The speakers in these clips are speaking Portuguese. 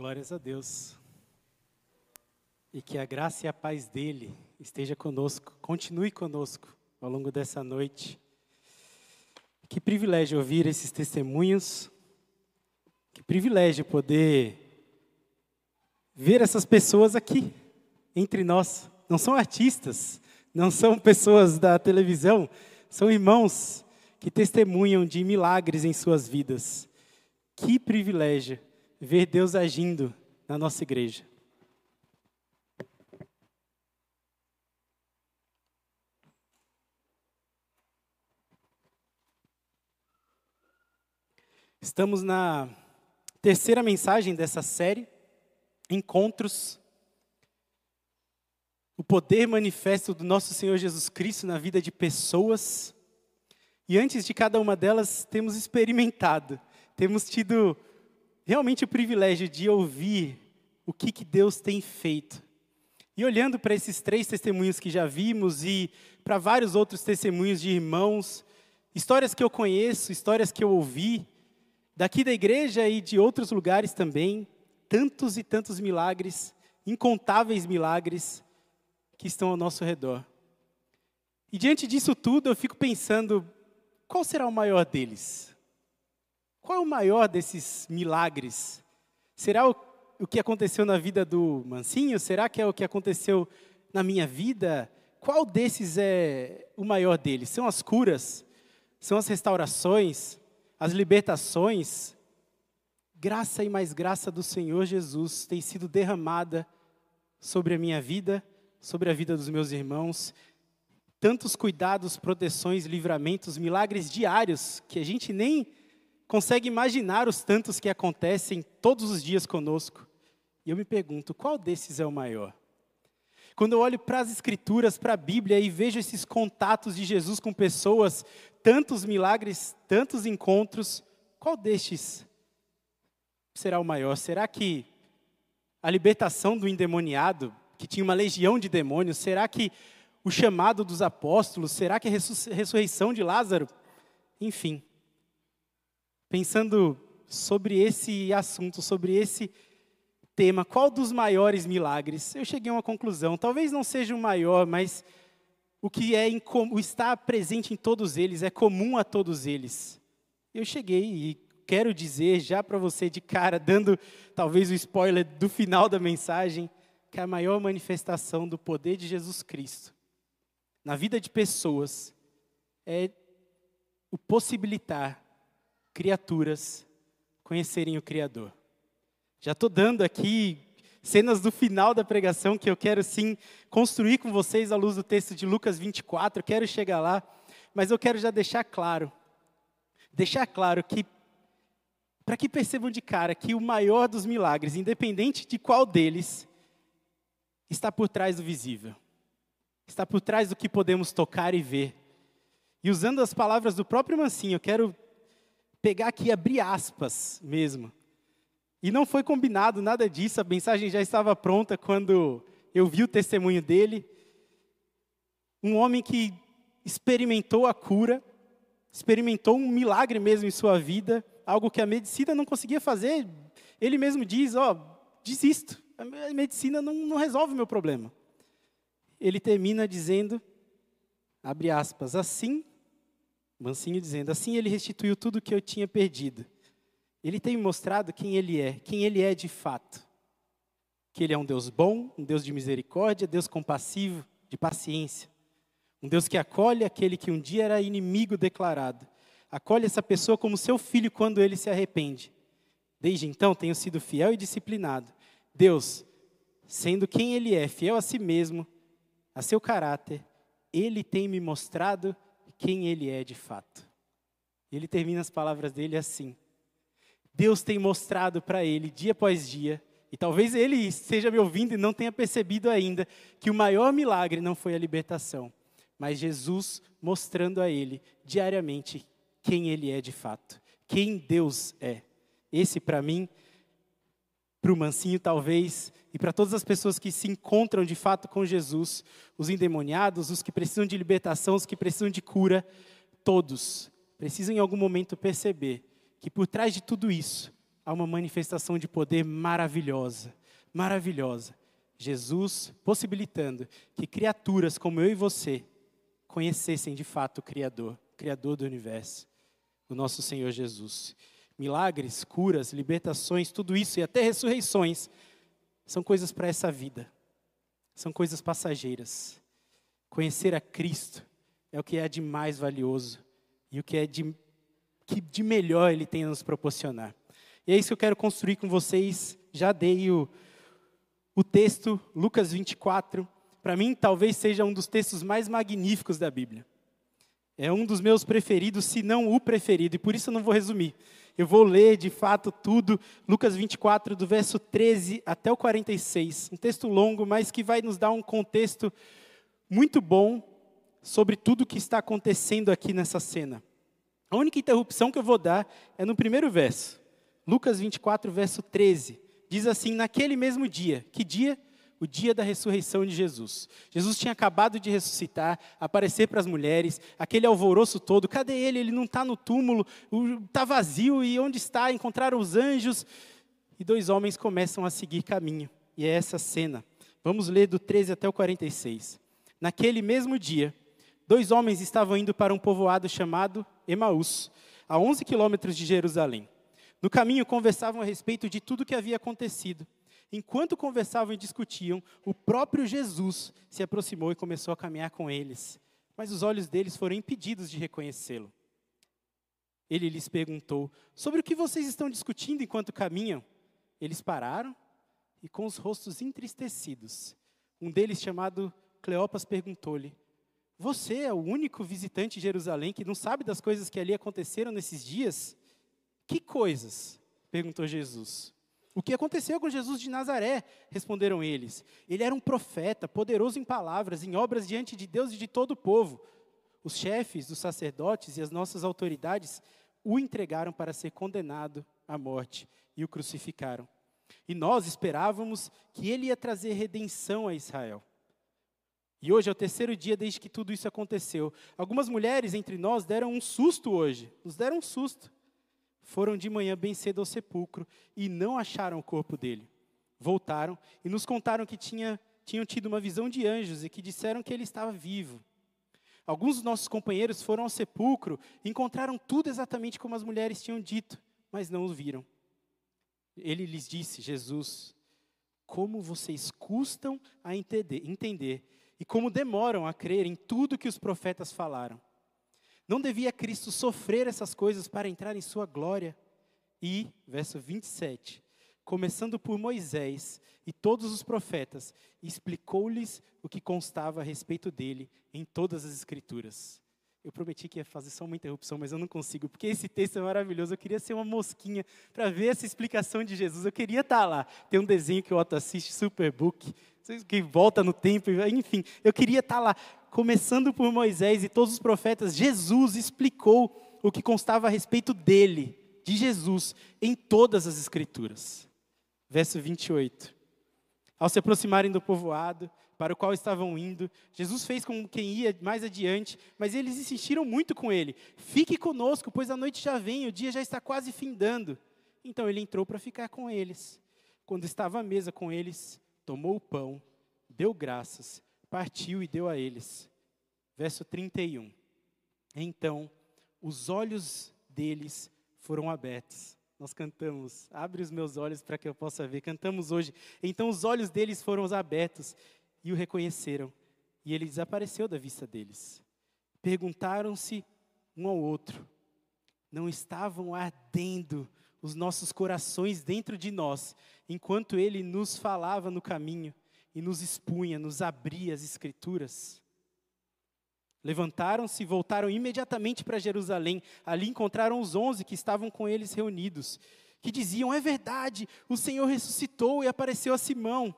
Glórias a Deus. E que a graça e a paz dele esteja conosco, continue conosco ao longo dessa noite. Que privilégio ouvir esses testemunhos. Que privilégio poder ver essas pessoas aqui entre nós. Não são artistas, não são pessoas da televisão, são irmãos que testemunham de milagres em suas vidas. Que privilégio ver Deus agindo na nossa igreja. Estamos na terceira mensagem dessa série, Encontros. O poder manifesto do nosso Senhor Jesus Cristo na vida de pessoas. E antes de cada uma delas, temos experimentado, temos tido realmente o privilégio de ouvir o que, que Deus tem feito. E olhando para esses três testemunhos que já vimos e para vários outros testemunhos de irmãos, histórias que eu conheço, histórias que eu ouvi, daqui da igreja e de outros lugares também, tantos e tantos milagres, incontáveis milagres que estão ao nosso redor. E diante disso tudo, eu fico pensando, qual será o maior deles? Qual é o maior desses milagres? Será o, o que aconteceu na vida do Mancinho? Será que é o que aconteceu na minha vida? Qual desses é o maior deles? São as curas? São as restaurações? as libertações, graça e mais graça do Senhor Jesus tem sido derramada sobre a minha vida, sobre a vida dos meus irmãos. Tantos cuidados, proteções, livramentos, milagres diários que a gente nem consegue imaginar os tantos que acontecem todos os dias conosco. E eu me pergunto, qual desses é o maior? Quando eu olho para as Escrituras, para a Bíblia e vejo esses contatos de Jesus com pessoas, tantos milagres, tantos encontros, qual destes será o maior? Será que a libertação do endemoniado, que tinha uma legião de demônios, será que o chamado dos apóstolos, será que a ressurreição de Lázaro? Enfim, pensando sobre esse assunto, sobre esse tema, qual dos maiores milagres? Eu cheguei a uma conclusão. Talvez não seja o maior, mas o que é o está presente em todos eles é comum a todos eles. Eu cheguei e quero dizer já para você de cara, dando talvez o spoiler do final da mensagem, que a maior manifestação do poder de Jesus Cristo na vida de pessoas é o possibilitar criaturas conhecerem o Criador. Já estou dando aqui cenas do final da pregação que eu quero sim construir com vocês à luz do texto de Lucas 24, quero chegar lá, mas eu quero já deixar claro, deixar claro que, para que percebam de cara que o maior dos milagres, independente de qual deles, está por trás do visível, está por trás do que podemos tocar e ver. E usando as palavras do próprio Mancinho, eu quero pegar aqui abrir aspas mesmo e não foi combinado nada disso, a mensagem já estava pronta quando eu vi o testemunho dele. Um homem que experimentou a cura, experimentou um milagre mesmo em sua vida, algo que a medicina não conseguia fazer. Ele mesmo diz: Ó, oh, desisto, a medicina não, não resolve o meu problema. Ele termina dizendo, abre aspas, assim, Mansinho dizendo: Assim ele restituiu tudo o que eu tinha perdido ele tem mostrado quem ele é, quem ele é de fato. Que ele é um Deus bom, um Deus de misericórdia, Deus compassivo, de paciência. Um Deus que acolhe aquele que um dia era inimigo declarado. Acolhe essa pessoa como seu filho quando ele se arrepende. Desde então tenho sido fiel e disciplinado. Deus, sendo quem ele é, fiel a si mesmo, a seu caráter, ele tem me mostrado quem ele é de fato. Ele termina as palavras dele assim: Deus tem mostrado para ele dia após dia, e talvez ele esteja me ouvindo e não tenha percebido ainda, que o maior milagre não foi a libertação, mas Jesus mostrando a ele diariamente quem ele é de fato, quem Deus é. Esse para mim, para o mansinho talvez, e para todas as pessoas que se encontram de fato com Jesus, os endemoniados, os que precisam de libertação, os que precisam de cura, todos precisam em algum momento perceber que por trás de tudo isso há uma manifestação de poder maravilhosa, maravilhosa. Jesus possibilitando que criaturas como eu e você conhecessem de fato o Criador, Criador do universo, o nosso Senhor Jesus. Milagres, curas, libertações, tudo isso e até ressurreições são coisas para essa vida, são coisas passageiras. Conhecer a Cristo é o que é de mais valioso e o que é de, que de melhor Ele tem a nos proporcionar. E é isso que eu quero construir com vocês. Já dei o, o texto, Lucas 24. Para mim, talvez seja um dos textos mais magníficos da Bíblia. É um dos meus preferidos, se não o preferido, e por isso eu não vou resumir. Eu vou ler de fato tudo, Lucas 24, do verso 13 até o 46. Um texto longo, mas que vai nos dar um contexto muito bom sobre tudo o que está acontecendo aqui nessa cena. A única interrupção que eu vou dar é no primeiro verso. Lucas 24, verso 13. Diz assim: Naquele mesmo dia, que dia? O dia da ressurreição de Jesus. Jesus tinha acabado de ressuscitar, aparecer para as mulheres, aquele alvoroço todo. Cadê ele? Ele não está no túmulo, está vazio. E onde está? Encontraram os anjos. E dois homens começam a seguir caminho. E é essa cena. Vamos ler do 13 até o 46. Naquele mesmo dia, dois homens estavam indo para um povoado chamado Emaús, a 11 quilômetros de Jerusalém. No caminho, conversavam a respeito de tudo o que havia acontecido. Enquanto conversavam e discutiam, o próprio Jesus se aproximou e começou a caminhar com eles. Mas os olhos deles foram impedidos de reconhecê-lo. Ele lhes perguntou: Sobre o que vocês estão discutindo enquanto caminham? Eles pararam e, com os rostos entristecidos, um deles, chamado Cleopas, perguntou-lhe: você é o único visitante de Jerusalém que não sabe das coisas que ali aconteceram nesses dias? Que coisas? perguntou Jesus. O que aconteceu com Jesus de Nazaré? Responderam eles. Ele era um profeta, poderoso em palavras, em obras diante de Deus e de todo o povo. Os chefes, os sacerdotes e as nossas autoridades o entregaram para ser condenado à morte e o crucificaram. E nós esperávamos que ele ia trazer redenção a Israel. E hoje é o terceiro dia desde que tudo isso aconteceu. Algumas mulheres entre nós deram um susto hoje, nos deram um susto. Foram de manhã bem cedo ao sepulcro e não acharam o corpo dele. Voltaram e nos contaram que tinha, tinham tido uma visão de anjos e que disseram que ele estava vivo. Alguns dos nossos companheiros foram ao sepulcro e encontraram tudo exatamente como as mulheres tinham dito, mas não o viram. Ele lhes disse, Jesus, como vocês custam a entender, entender e como demoram a crer em tudo que os profetas falaram. Não devia Cristo sofrer essas coisas para entrar em sua glória? E, verso 27, começando por Moisés e todos os profetas, explicou-lhes o que constava a respeito dele em todas as Escrituras. Eu prometi que ia fazer só uma interrupção, mas eu não consigo, porque esse texto é maravilhoso. Eu queria ser uma mosquinha para ver essa explicação de Jesus. Eu queria estar lá. Tem um desenho que o Otto assiste, Superbook, que volta no tempo, enfim. Eu queria estar lá. Começando por Moisés e todos os profetas, Jesus explicou o que constava a respeito dele, de Jesus, em todas as Escrituras. Verso 28. Ao se aproximarem do povoado, para o qual estavam indo. Jesus fez com quem ia mais adiante, mas eles insistiram muito com ele: Fique conosco, pois a noite já vem, o dia já está quase findando. Então ele entrou para ficar com eles. Quando estava à mesa com eles, tomou o pão, deu graças, partiu e deu a eles. Verso 31. Então os olhos deles foram abertos. Nós cantamos, abre os meus olhos para que eu possa ver. Cantamos hoje. Então os olhos deles foram abertos e o reconheceram, e ele desapareceu da vista deles. Perguntaram-se um ao outro: não estavam ardendo os nossos corações dentro de nós, enquanto ele nos falava no caminho e nos expunha, nos abria as Escrituras? Levantaram-se e voltaram imediatamente para Jerusalém. Ali encontraram os onze que estavam com eles reunidos, que diziam: É verdade, o Senhor ressuscitou e apareceu a Simão.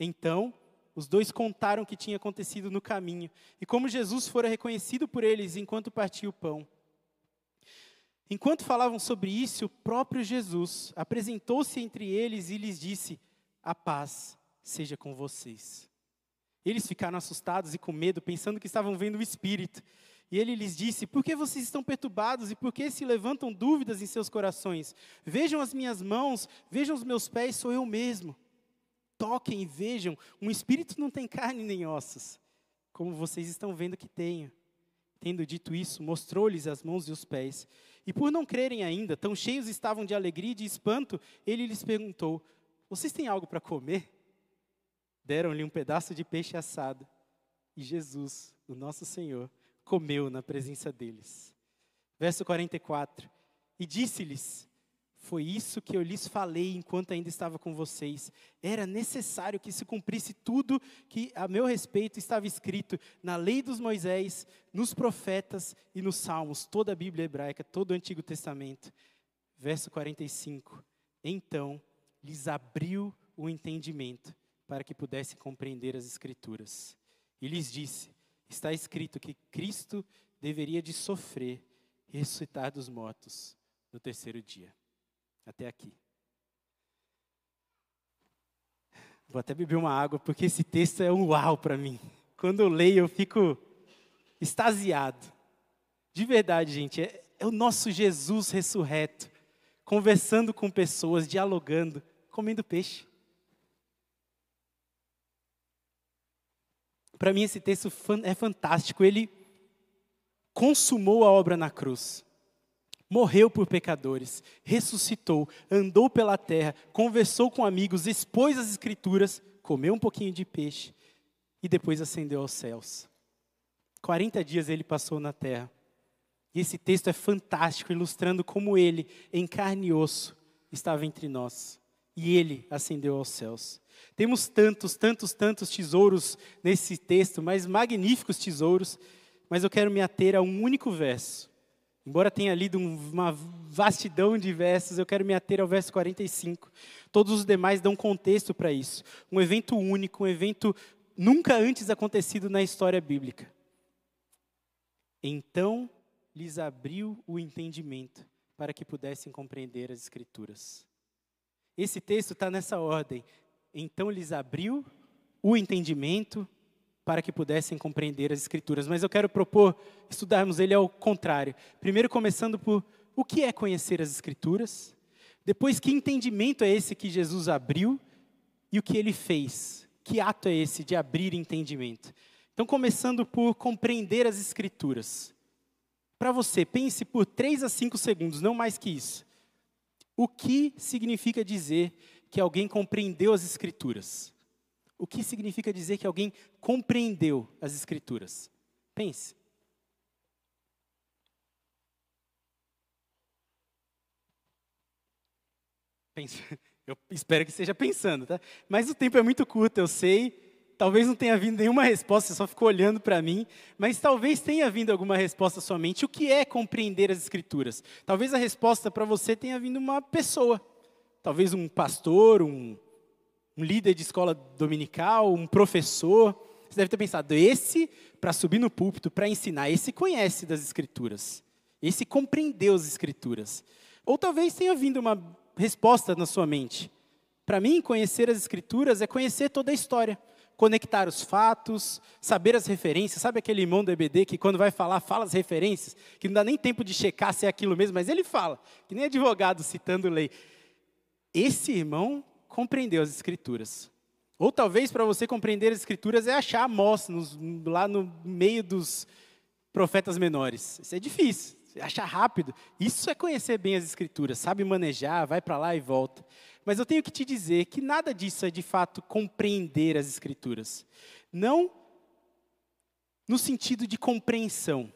Então os dois contaram o que tinha acontecido no caminho e como Jesus fora reconhecido por eles enquanto partia o pão. Enquanto falavam sobre isso, o próprio Jesus apresentou-se entre eles e lhes disse: A paz seja com vocês. Eles ficaram assustados e com medo, pensando que estavam vendo o Espírito. E ele lhes disse: Por que vocês estão perturbados e por que se levantam dúvidas em seus corações? Vejam as minhas mãos, vejam os meus pés, sou eu mesmo. Toquem e vejam, um espírito não tem carne nem ossos, como vocês estão vendo que tenho. Tendo dito isso, mostrou-lhes as mãos e os pés. E por não crerem ainda, tão cheios estavam de alegria e de espanto, ele lhes perguntou: Vocês têm algo para comer? Deram-lhe um pedaço de peixe assado. E Jesus, o nosso Senhor, comeu na presença deles. Verso 44. E disse-lhes: Foi isso que eu lhes falei enquanto ainda estava com vocês. Era necessário que se cumprisse tudo que a meu respeito estava escrito na lei dos Moisés, nos profetas e nos salmos, toda a Bíblia hebraica, todo o Antigo Testamento. Verso 45. Então lhes abriu o entendimento para que pudessem compreender as Escrituras. E lhes disse: está escrito que Cristo deveria de sofrer ressuscitar dos mortos no terceiro dia. Até aqui. Vou até beber uma água, porque esse texto é um uau para mim. Quando eu leio, eu fico extasiado. De verdade, gente, é, é o nosso Jesus ressurreto, conversando com pessoas, dialogando, comendo peixe. Para mim, esse texto é fantástico. Ele consumou a obra na cruz. Morreu por pecadores, ressuscitou, andou pela terra, conversou com amigos, expôs as escrituras, comeu um pouquinho de peixe e depois ascendeu aos céus. 40 dias ele passou na terra. E esse texto é fantástico, ilustrando como ele, em carne e osso, estava entre nós. E ele ascendeu aos céus. Temos tantos, tantos, tantos tesouros nesse texto, mas magníficos tesouros, mas eu quero me ater a um único verso. Embora tenha lido uma vastidão de versos, eu quero me ater ao verso 45. Todos os demais dão contexto para isso. Um evento único, um evento nunca antes acontecido na história bíblica. Então lhes abriu o entendimento para que pudessem compreender as Escrituras. Esse texto está nessa ordem. Então lhes abriu o entendimento para que pudessem compreender as Escrituras. Mas eu quero propor estudarmos ele ao contrário. Primeiro, começando por o que é conhecer as Escrituras, depois, que entendimento é esse que Jesus abriu e o que ele fez. Que ato é esse de abrir entendimento? Então, começando por compreender as Escrituras. Para você, pense por três a cinco segundos, não mais que isso. O que significa dizer que alguém compreendeu as Escrituras. O que significa dizer que alguém compreendeu as Escrituras? Pense. Pense. Eu espero que esteja pensando, tá? Mas o tempo é muito curto, eu sei. Talvez não tenha vindo nenhuma resposta, você só ficou olhando para mim. Mas talvez tenha vindo alguma resposta somente. O que é compreender as Escrituras? Talvez a resposta para você tenha vindo uma pessoa talvez um pastor, um, um líder de escola dominical, um professor. Você deve ter pensado, esse, para subir no púlpito, para ensinar, esse conhece das Escrituras. Esse compreendeu as Escrituras. Ou talvez tenha vindo uma resposta na sua mente. Para mim, conhecer as Escrituras é conhecer toda a história. Conectar os fatos, saber as referências. Sabe aquele irmão do EBD que, quando vai falar, fala as referências? Que não dá nem tempo de checar se é aquilo mesmo, mas ele fala. Que nem advogado citando lei esse irmão compreendeu as Escrituras. Ou talvez para você compreender as Escrituras é achar Amós nos, lá no meio dos profetas menores. Isso é difícil, achar rápido. Isso é conhecer bem as Escrituras, sabe manejar, vai para lá e volta. Mas eu tenho que te dizer que nada disso é de fato compreender as Escrituras. Não no sentido de compreensão.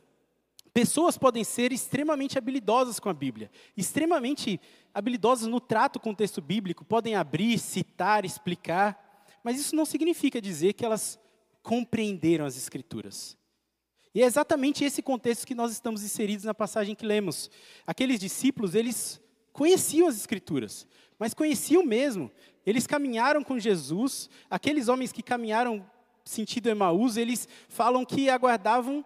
Pessoas podem ser extremamente habilidosas com a Bíblia, extremamente habilidosas no trato com o texto bíblico, podem abrir, citar, explicar, mas isso não significa dizer que elas compreenderam as Escrituras. E é exatamente esse contexto que nós estamos inseridos na passagem que lemos. Aqueles discípulos, eles conheciam as Escrituras, mas conheciam mesmo. Eles caminharam com Jesus, aqueles homens que caminharam sentido Emaús, eles falam que aguardavam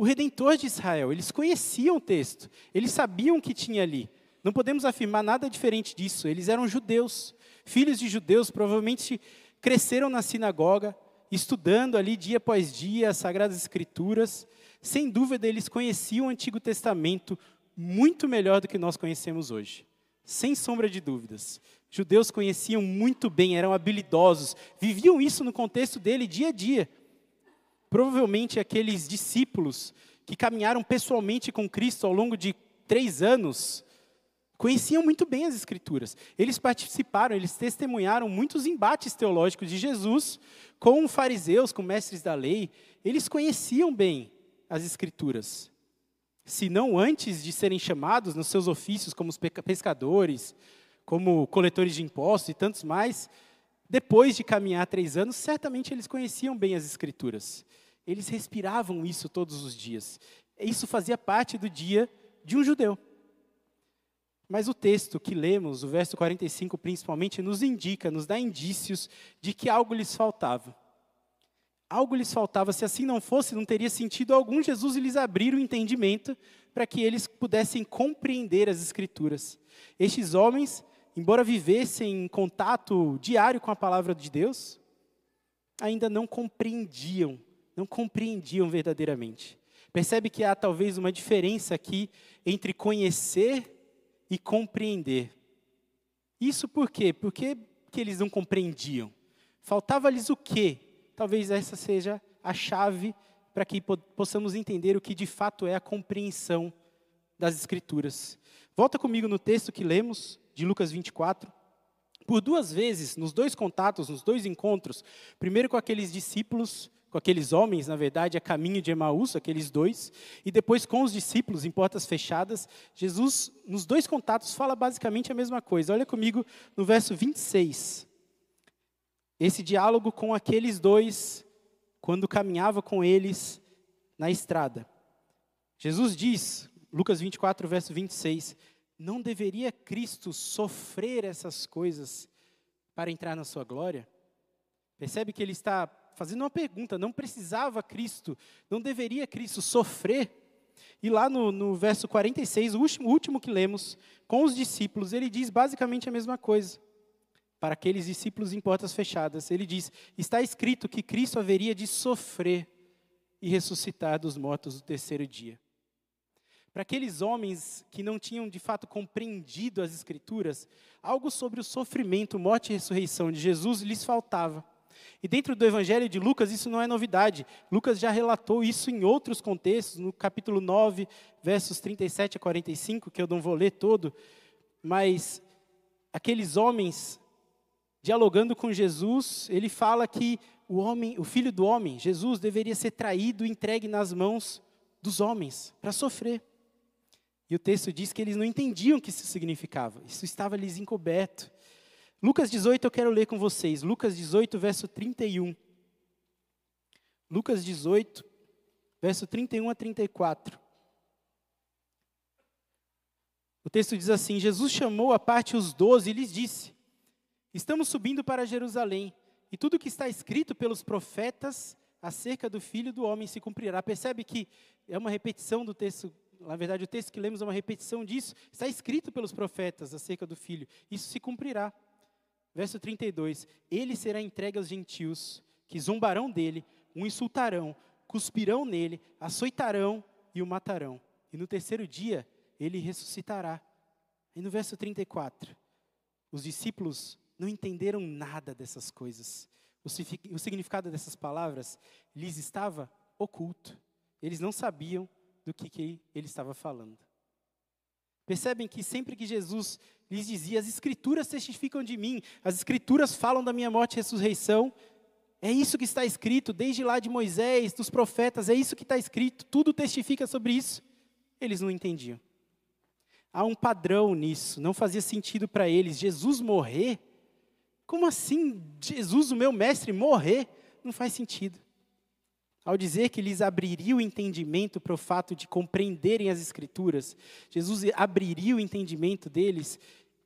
o redentor de Israel. Eles conheciam o texto, eles sabiam o que tinha ali. Não podemos afirmar nada diferente disso. Eles eram judeus, filhos de judeus, provavelmente cresceram na sinagoga estudando ali dia após dia as Sagradas Escrituras, sem dúvida eles conheciam o Antigo Testamento muito melhor do que nós conhecemos hoje. Sem sombra de dúvidas. Judeus conheciam muito bem, eram habilidosos, viviam isso no contexto dele dia a dia. Provavelmente aqueles discípulos que caminharam pessoalmente com Cristo ao longo de três anos, conheciam muito bem as Escrituras. Eles participaram, eles testemunharam muitos embates teológicos de Jesus com fariseus, com mestres da lei. Eles conheciam bem as Escrituras. Se não antes de serem chamados nos seus ofícios como pescadores, como coletores de impostos e tantos mais, depois de caminhar três anos, certamente eles conheciam bem as Escrituras. Eles respiravam isso todos os dias. Isso fazia parte do dia de um judeu. Mas o texto que lemos, o verso 45 principalmente, nos indica, nos dá indícios de que algo lhes faltava. Algo lhes faltava, se assim não fosse, não teria sentido algum Jesus lhes abrir o entendimento para que eles pudessem compreender as Escrituras. Estes homens embora vivessem em contato diário com a palavra de Deus, ainda não compreendiam, não compreendiam verdadeiramente. Percebe que há talvez uma diferença aqui entre conhecer e compreender. Isso por quê? Porque que eles não compreendiam. Faltava-lhes o quê? Talvez essa seja a chave para que possamos entender o que de fato é a compreensão das Escrituras. Volta comigo no texto que lemos, de Lucas 24. Por duas vezes, nos dois contatos, nos dois encontros, primeiro com aqueles discípulos, com aqueles homens, na verdade, a caminho de Emaús, aqueles dois, e depois com os discípulos em portas fechadas, Jesus, nos dois contatos, fala basicamente a mesma coisa. Olha comigo no verso 26. Esse diálogo com aqueles dois, quando caminhava com eles na estrada. Jesus diz, Lucas 24, verso 26, não deveria Cristo sofrer essas coisas para entrar na sua glória? Percebe que ele está fazendo uma pergunta: não precisava Cristo, não deveria Cristo sofrer? E lá no, no verso 46, o último, o último que lemos, com os discípulos, ele diz basicamente a mesma coisa. Para aqueles discípulos em portas fechadas, ele diz: Está escrito que Cristo haveria de sofrer e ressuscitar dos mortos no terceiro dia. Para aqueles homens que não tinham de fato compreendido as Escrituras, algo sobre o sofrimento, morte e ressurreição de Jesus lhes faltava. E dentro do Evangelho de Lucas, isso não é novidade. Lucas já relatou isso em outros contextos, no capítulo 9, versos 37 a 45, que eu não vou ler todo, mas aqueles homens dialogando com Jesus, ele fala que o homem, o filho do homem, Jesus, deveria ser traído e entregue nas mãos dos homens para sofrer. E o texto diz que eles não entendiam o que isso significava. Isso estava lhes encoberto. Lucas 18 eu quero ler com vocês. Lucas 18, verso 31. Lucas 18, verso 31 a 34. O texto diz assim: Jesus chamou à parte os doze e lhes disse: Estamos subindo para Jerusalém, e tudo que está escrito pelos profetas acerca do filho do homem se cumprirá. Percebe que é uma repetição do texto na verdade, o texto que lemos é uma repetição disso. Está escrito pelos profetas acerca do filho. Isso se cumprirá. Verso 32: Ele será entregue aos gentios, que zombarão dele, o insultarão, cuspirão nele, açoitarão e o matarão. E no terceiro dia ele ressuscitará. E no verso 34, os discípulos não entenderam nada dessas coisas. O significado dessas palavras lhes estava oculto. Eles não sabiam do que, que ele estava falando. Percebem que sempre que Jesus lhes dizia, as Escrituras testificam de mim, as Escrituras falam da minha morte e ressurreição, é isso que está escrito, desde lá de Moisés, dos profetas, é isso que está escrito, tudo testifica sobre isso. Eles não entendiam. Há um padrão nisso, não fazia sentido para eles. Jesus morrer? Como assim? Jesus, o meu mestre, morrer? Não faz sentido. Ao dizer que lhes abriria o entendimento para o fato de compreenderem as Escrituras, Jesus abriria o entendimento deles,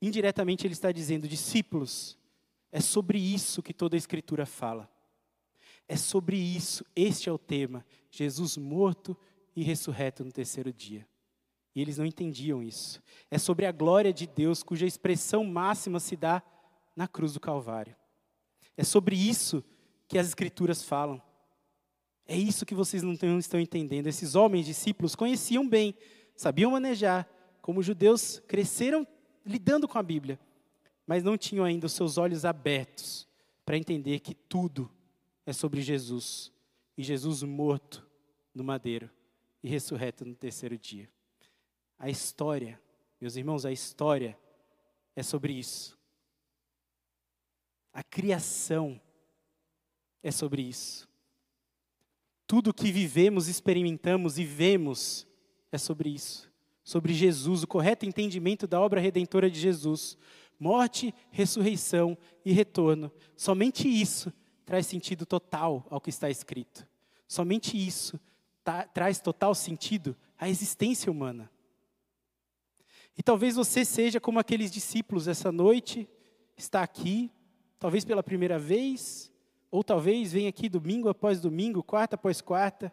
indiretamente ele está dizendo: discípulos, é sobre isso que toda a Escritura fala. É sobre isso, este é o tema: Jesus morto e ressurreto no terceiro dia. E eles não entendiam isso. É sobre a glória de Deus, cuja expressão máxima se dá na cruz do Calvário. É sobre isso que as Escrituras falam. É isso que vocês não estão entendendo. Esses homens discípulos conheciam bem, sabiam manejar, como judeus cresceram lidando com a Bíblia, mas não tinham ainda os seus olhos abertos para entender que tudo é sobre Jesus e Jesus morto no madeiro e ressurreto no terceiro dia. A história, meus irmãos, a história é sobre isso. A criação é sobre isso. Tudo que vivemos, experimentamos e vemos é sobre isso. Sobre Jesus, o correto entendimento da obra redentora de Jesus. Morte, ressurreição e retorno. Somente isso traz sentido total ao que está escrito. Somente isso traz total sentido à existência humana. E talvez você seja como aqueles discípulos essa noite, está aqui, talvez pela primeira vez, ou talvez venha aqui domingo após domingo, quarta após quarta,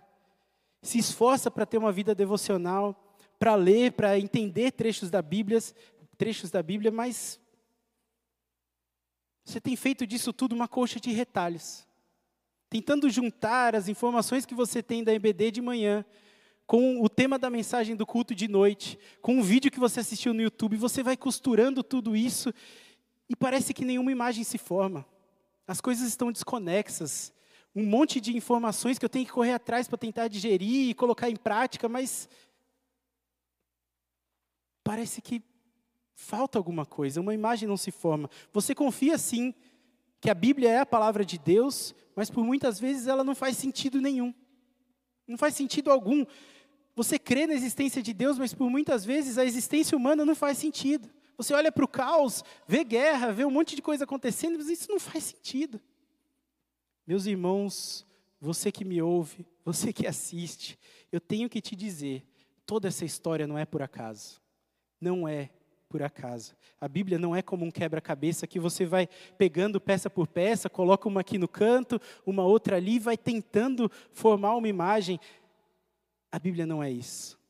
se esforça para ter uma vida devocional, para ler, para entender trechos da Bíblia, trechos da Bíblia, mas você tem feito disso tudo uma coxa de retalhos. Tentando juntar as informações que você tem da EBD de manhã com o tema da mensagem do culto de noite, com o vídeo que você assistiu no YouTube, você vai costurando tudo isso e parece que nenhuma imagem se forma. As coisas estão desconexas. Um monte de informações que eu tenho que correr atrás para tentar digerir e colocar em prática, mas parece que falta alguma coisa, uma imagem não se forma. Você confia sim que a Bíblia é a palavra de Deus, mas por muitas vezes ela não faz sentido nenhum. Não faz sentido algum. Você crê na existência de Deus, mas por muitas vezes a existência humana não faz sentido. Você olha para o caos, vê guerra, vê um monte de coisa acontecendo, mas isso não faz sentido. Meus irmãos, você que me ouve, você que assiste, eu tenho que te dizer: toda essa história não é por acaso. Não é por acaso. A Bíblia não é como um quebra-cabeça que você vai pegando peça por peça, coloca uma aqui no canto, uma outra ali, vai tentando formar uma imagem. A Bíblia não é isso.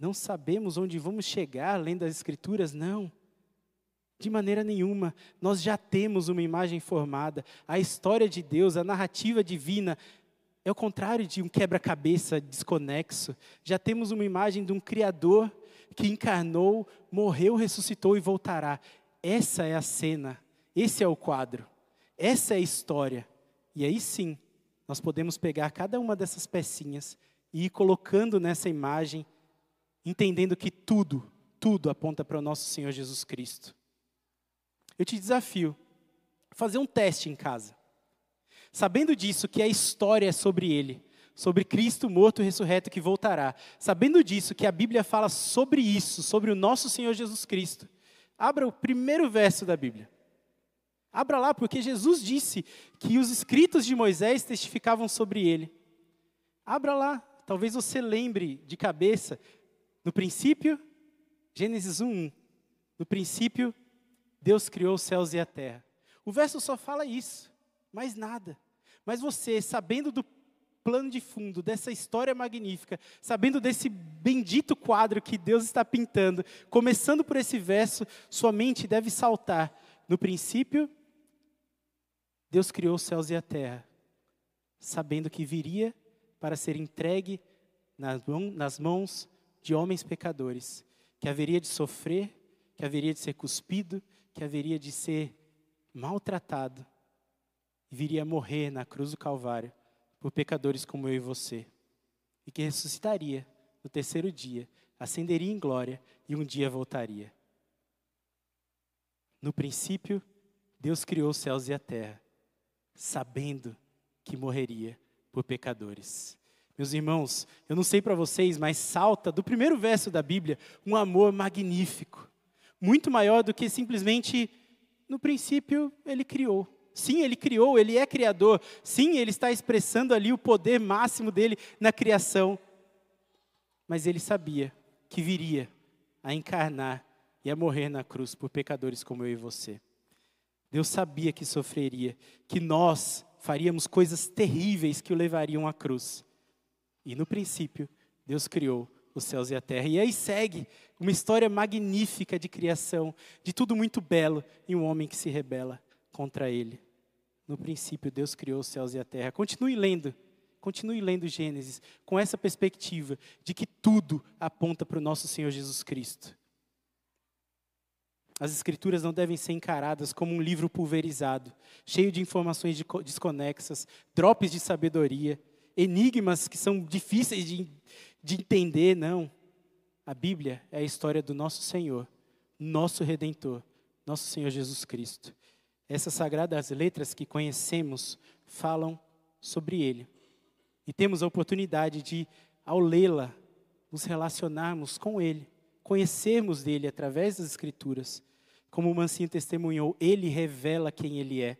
Não sabemos onde vamos chegar além das Escrituras? Não. De maneira nenhuma. Nós já temos uma imagem formada. A história de Deus, a narrativa divina, é o contrário de um quebra-cabeça desconexo. Já temos uma imagem de um Criador que encarnou, morreu, ressuscitou e voltará. Essa é a cena, esse é o quadro, essa é a história. E aí sim, nós podemos pegar cada uma dessas pecinhas e ir colocando nessa imagem entendendo que tudo, tudo aponta para o nosso Senhor Jesus Cristo. Eu te desafio a fazer um teste em casa. Sabendo disso, que a história é sobre Ele, sobre Cristo morto e ressurreto que voltará. Sabendo disso, que a Bíblia fala sobre isso, sobre o nosso Senhor Jesus Cristo. Abra o primeiro verso da Bíblia. Abra lá, porque Jesus disse que os escritos de Moisés testificavam sobre ele. Abra lá, talvez você lembre de cabeça no princípio, Gênesis 1, no princípio, Deus criou os céus e a terra. O verso só fala isso, mais nada. Mas você, sabendo do plano de fundo, dessa história magnífica, sabendo desse bendito quadro que Deus está pintando, começando por esse verso, sua mente deve saltar. No princípio, Deus criou os céus e a terra, sabendo que viria para ser entregue nas mãos de homens pecadores, que haveria de sofrer, que haveria de ser cuspido, que haveria de ser maltratado e viria a morrer na cruz do Calvário por pecadores como eu e você, e que ressuscitaria no terceiro dia, ascenderia em glória e um dia voltaria. No princípio, Deus criou os céus e a terra, sabendo que morreria por pecadores. Meus irmãos, eu não sei para vocês, mas salta do primeiro verso da Bíblia um amor magnífico, muito maior do que simplesmente no princípio ele criou. Sim, ele criou, ele é criador. Sim, ele está expressando ali o poder máximo dele na criação. Mas ele sabia que viria a encarnar e a morrer na cruz por pecadores como eu e você. Deus sabia que sofreria, que nós faríamos coisas terríveis que o levariam à cruz. E no princípio, Deus criou os céus e a terra. E aí segue uma história magnífica de criação, de tudo muito belo, e um homem que se rebela contra ele. No princípio, Deus criou os céus e a terra. Continue lendo, continue lendo Gênesis, com essa perspectiva de que tudo aponta para o nosso Senhor Jesus Cristo. As Escrituras não devem ser encaradas como um livro pulverizado, cheio de informações desconexas, drops de sabedoria, enigmas que são difíceis de, de entender, não. A Bíblia é a história do nosso Senhor, nosso Redentor, nosso Senhor Jesus Cristo. Essas sagradas letras que conhecemos falam sobre Ele. E temos a oportunidade de, ao lê-la, nos relacionarmos com Ele, conhecermos dele através das Escrituras como o Mancinho testemunhou, ele revela quem ele é.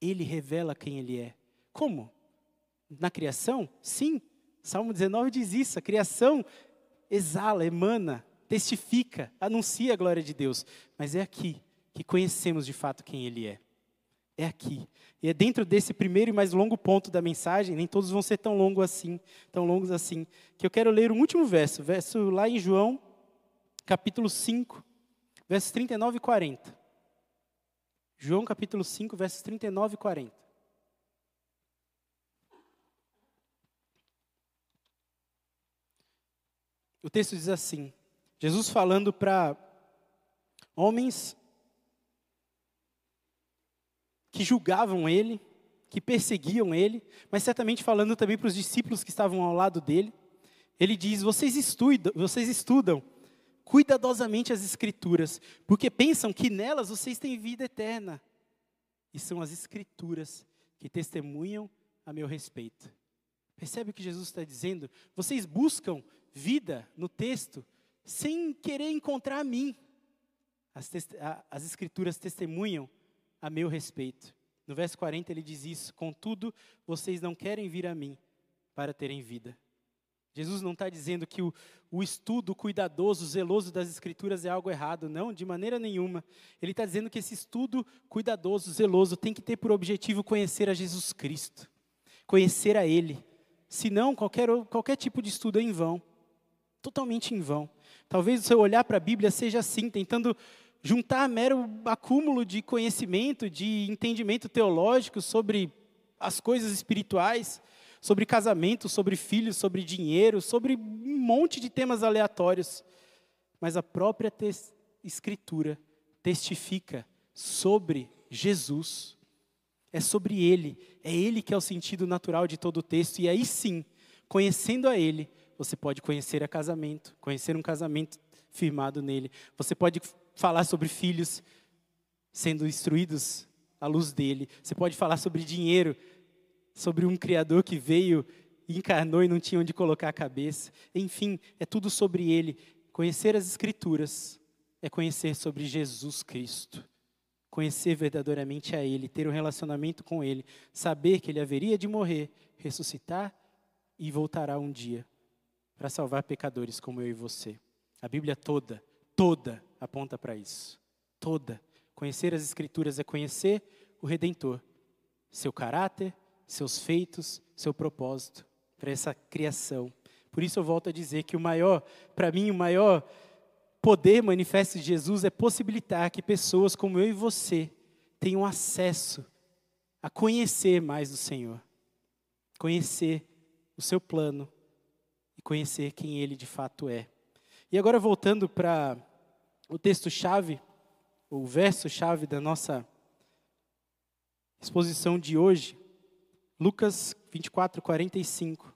Ele revela quem ele é. Como? Na criação? Sim. Salmo 19 diz isso. A criação exala, emana, testifica, anuncia a glória de Deus. Mas é aqui que conhecemos de fato quem ele é. É aqui. E é dentro desse primeiro e mais longo ponto da mensagem, nem todos vão ser tão longos assim, tão longos assim, que eu quero ler o último verso, verso lá em João, capítulo 5, versos 39 e 40. João capítulo 5, versos 39 e 40. O texto diz assim: Jesus falando para homens que julgavam ele, que perseguiam ele, mas certamente falando também para os discípulos que estavam ao lado dele. Ele diz: Vocês estudam, vocês estudam cuidadosamente as Escrituras, porque pensam que nelas vocês têm vida eterna. E são as Escrituras que testemunham a meu respeito. Percebe o que Jesus está dizendo? Vocês buscam vida no texto sem querer encontrar a mim. As, as Escrituras testemunham a meu respeito. No verso 40 ele diz isso: Contudo, vocês não querem vir a mim para terem vida. Jesus não está dizendo que o, o estudo cuidadoso, zeloso das Escrituras é algo errado, não, de maneira nenhuma. Ele está dizendo que esse estudo cuidadoso, zeloso, tem que ter por objetivo conhecer a Jesus Cristo, conhecer a Ele. Senão, qualquer, qualquer tipo de estudo é em vão, totalmente em vão. Talvez o seu olhar para a Bíblia seja assim, tentando juntar mero acúmulo de conhecimento, de entendimento teológico sobre as coisas espirituais sobre casamento, sobre filhos, sobre dinheiro, sobre um monte de temas aleatórios. Mas a própria Escritura testifica sobre Jesus. É sobre Ele, é Ele que é o sentido natural de todo o texto, e aí sim, conhecendo a Ele, você pode conhecer a casamento, conhecer um casamento firmado nele. Você pode falar sobre filhos sendo instruídos à luz dele. Você pode falar sobre dinheiro sobre um Criador que veio, encarnou e não tinha onde colocar a cabeça. Enfim, é tudo sobre Ele. Conhecer as Escrituras é conhecer sobre Jesus Cristo. Conhecer verdadeiramente a Ele, ter um relacionamento com Ele, saber que Ele haveria de morrer, ressuscitar e voltará um dia para salvar pecadores como eu e você. A Bíblia toda, toda aponta para isso. Toda. Conhecer as Escrituras é conhecer o Redentor, seu caráter, seus feitos, seu propósito para essa criação. Por isso eu volto a dizer que o maior, para mim, o maior poder manifesto de Jesus é possibilitar que pessoas como eu e você tenham acesso a conhecer mais do Senhor, conhecer o seu plano conhecer quem Ele de fato é. E agora voltando para o texto-chave, o verso-chave da nossa exposição de hoje, Lucas 24, 45.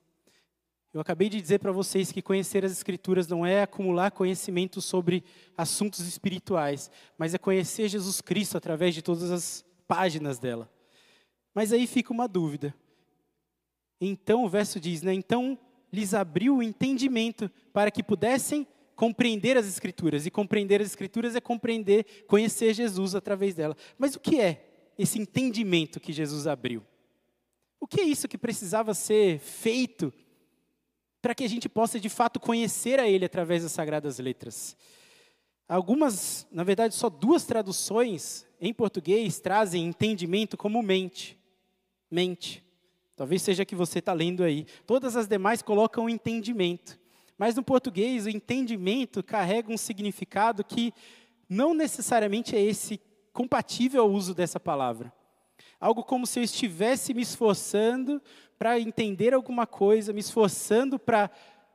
Eu acabei de dizer para vocês que conhecer as Escrituras não é acumular conhecimento sobre assuntos espirituais, mas é conhecer Jesus Cristo através de todas as páginas dela. Mas aí fica uma dúvida. Então, o verso diz, né? Então lhes abriu o entendimento para que pudessem compreender as Escrituras. E compreender as Escrituras é compreender, conhecer Jesus através dela. Mas o que é esse entendimento que Jesus abriu? O que é isso que precisava ser feito para que a gente possa de fato conhecer a Ele através das Sagradas Letras? Algumas, na verdade, só duas traduções em português trazem entendimento como mente. Mente. Talvez seja que você está lendo aí. Todas as demais colocam entendimento. Mas no português, o entendimento carrega um significado que não necessariamente é esse compatível ao uso dessa palavra. Algo como se eu estivesse me esforçando para entender alguma coisa, me esforçando para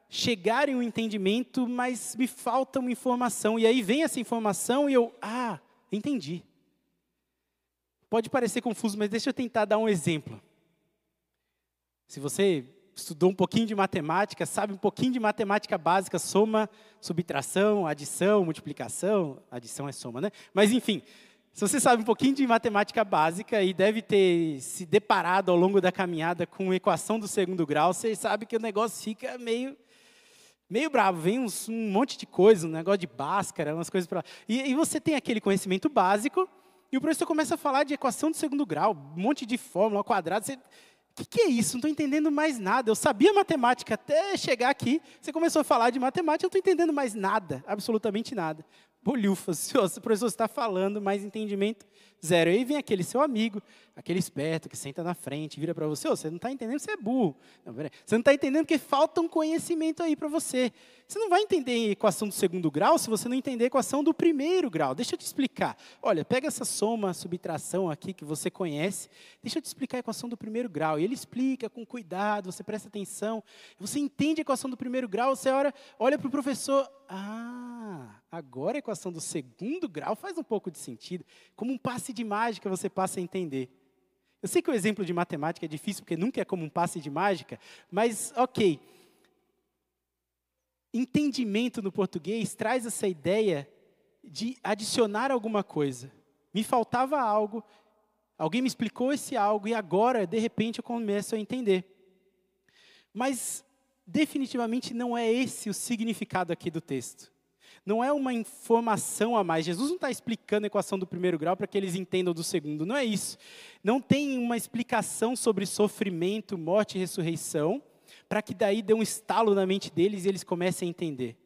chegar em um entendimento, mas me falta uma informação. E aí vem essa informação e eu, ah, entendi. Pode parecer confuso, mas deixa eu tentar dar um exemplo. Se você estudou um pouquinho de matemática, sabe um pouquinho de matemática básica, soma, subtração, adição, multiplicação, adição é soma, né? Mas enfim, se você sabe um pouquinho de matemática básica e deve ter se deparado ao longo da caminhada com equação do segundo grau, você sabe que o negócio fica meio meio bravo, vem uns, um monte de coisa, um negócio de báscara, umas coisas para e, e você tem aquele conhecimento básico, e o professor começa a falar de equação do segundo grau, um monte de fórmula, quadrado, você o que, que, é isso? Não estou entendendo mais nada. Eu sabia matemática até chegar aqui. Você começou a falar de matemática, eu não estou entendendo mais nada, absolutamente nada. Bolhufas, o professor está falando, mais entendimento zero. Aí vem aquele seu amigo, aquele esperto que senta na frente, vira para você, oh, você não está entendendo, você é burro. Não, você não está entendendo porque falta um conhecimento aí para você. Você não vai entender a equação do segundo grau se você não entender a equação do primeiro grau. Deixa eu te explicar. Olha, pega essa soma, subtração aqui que você conhece. Deixa eu te explicar a equação do primeiro grau. E ele explica com cuidado, você presta atenção. Você entende a equação do primeiro grau, você olha, olha para o professor. Ah, agora a equação do segundo grau faz um pouco de sentido. Como um passe de mágica você passa a entender. Eu sei que o exemplo de matemática é difícil porque nunca é como um passe de mágica, mas ok entendimento no português traz essa ideia de adicionar alguma coisa. Me faltava algo, alguém me explicou esse algo e agora, de repente, eu começo a entender. Mas, definitivamente, não é esse o significado aqui do texto. Não é uma informação a mais. Jesus não está explicando a equação do primeiro grau para que eles entendam do segundo. Não é isso. Não tem uma explicação sobre sofrimento, morte e ressurreição para que daí dê um estalo na mente deles e eles comecem a entender.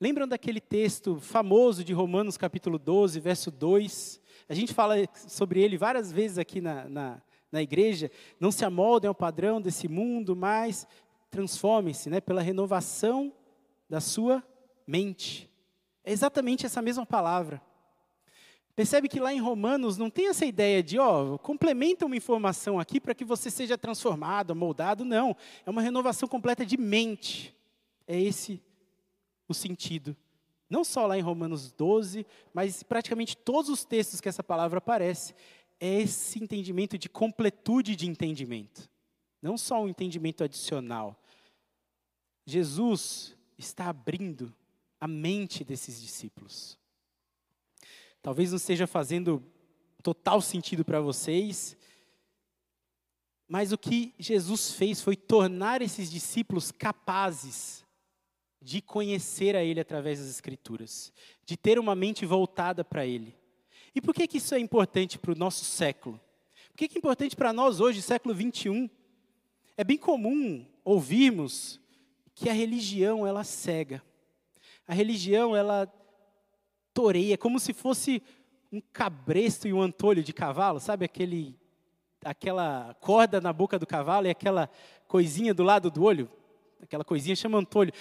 Lembram daquele texto famoso de Romanos capítulo 12, verso 2? A gente fala sobre ele várias vezes aqui na, na, na igreja. Não se amoldem ao padrão desse mundo, mas transformem-se né, pela renovação da sua mente. É exatamente essa mesma palavra. Percebe que lá em Romanos não tem essa ideia de, ó, complementa uma informação aqui para que você seja transformado, moldado. Não. É uma renovação completa de mente. É esse o sentido. Não só lá em Romanos 12, mas praticamente todos os textos que essa palavra aparece. É esse entendimento de completude de entendimento. Não só um entendimento adicional. Jesus está abrindo a mente desses discípulos. Talvez não esteja fazendo total sentido para vocês, mas o que Jesus fez foi tornar esses discípulos capazes de conhecer a Ele através das Escrituras, de ter uma mente voltada para Ele. E por que, que isso é importante para o nosso século? Por que, que é importante para nós hoje, século 21? É bem comum ouvirmos que a religião ela cega. A religião ela toreia, como se fosse um cabresto e um antolho de cavalo, sabe aquele aquela corda na boca do cavalo e aquela coisinha do lado do olho, aquela coisinha chama antolho.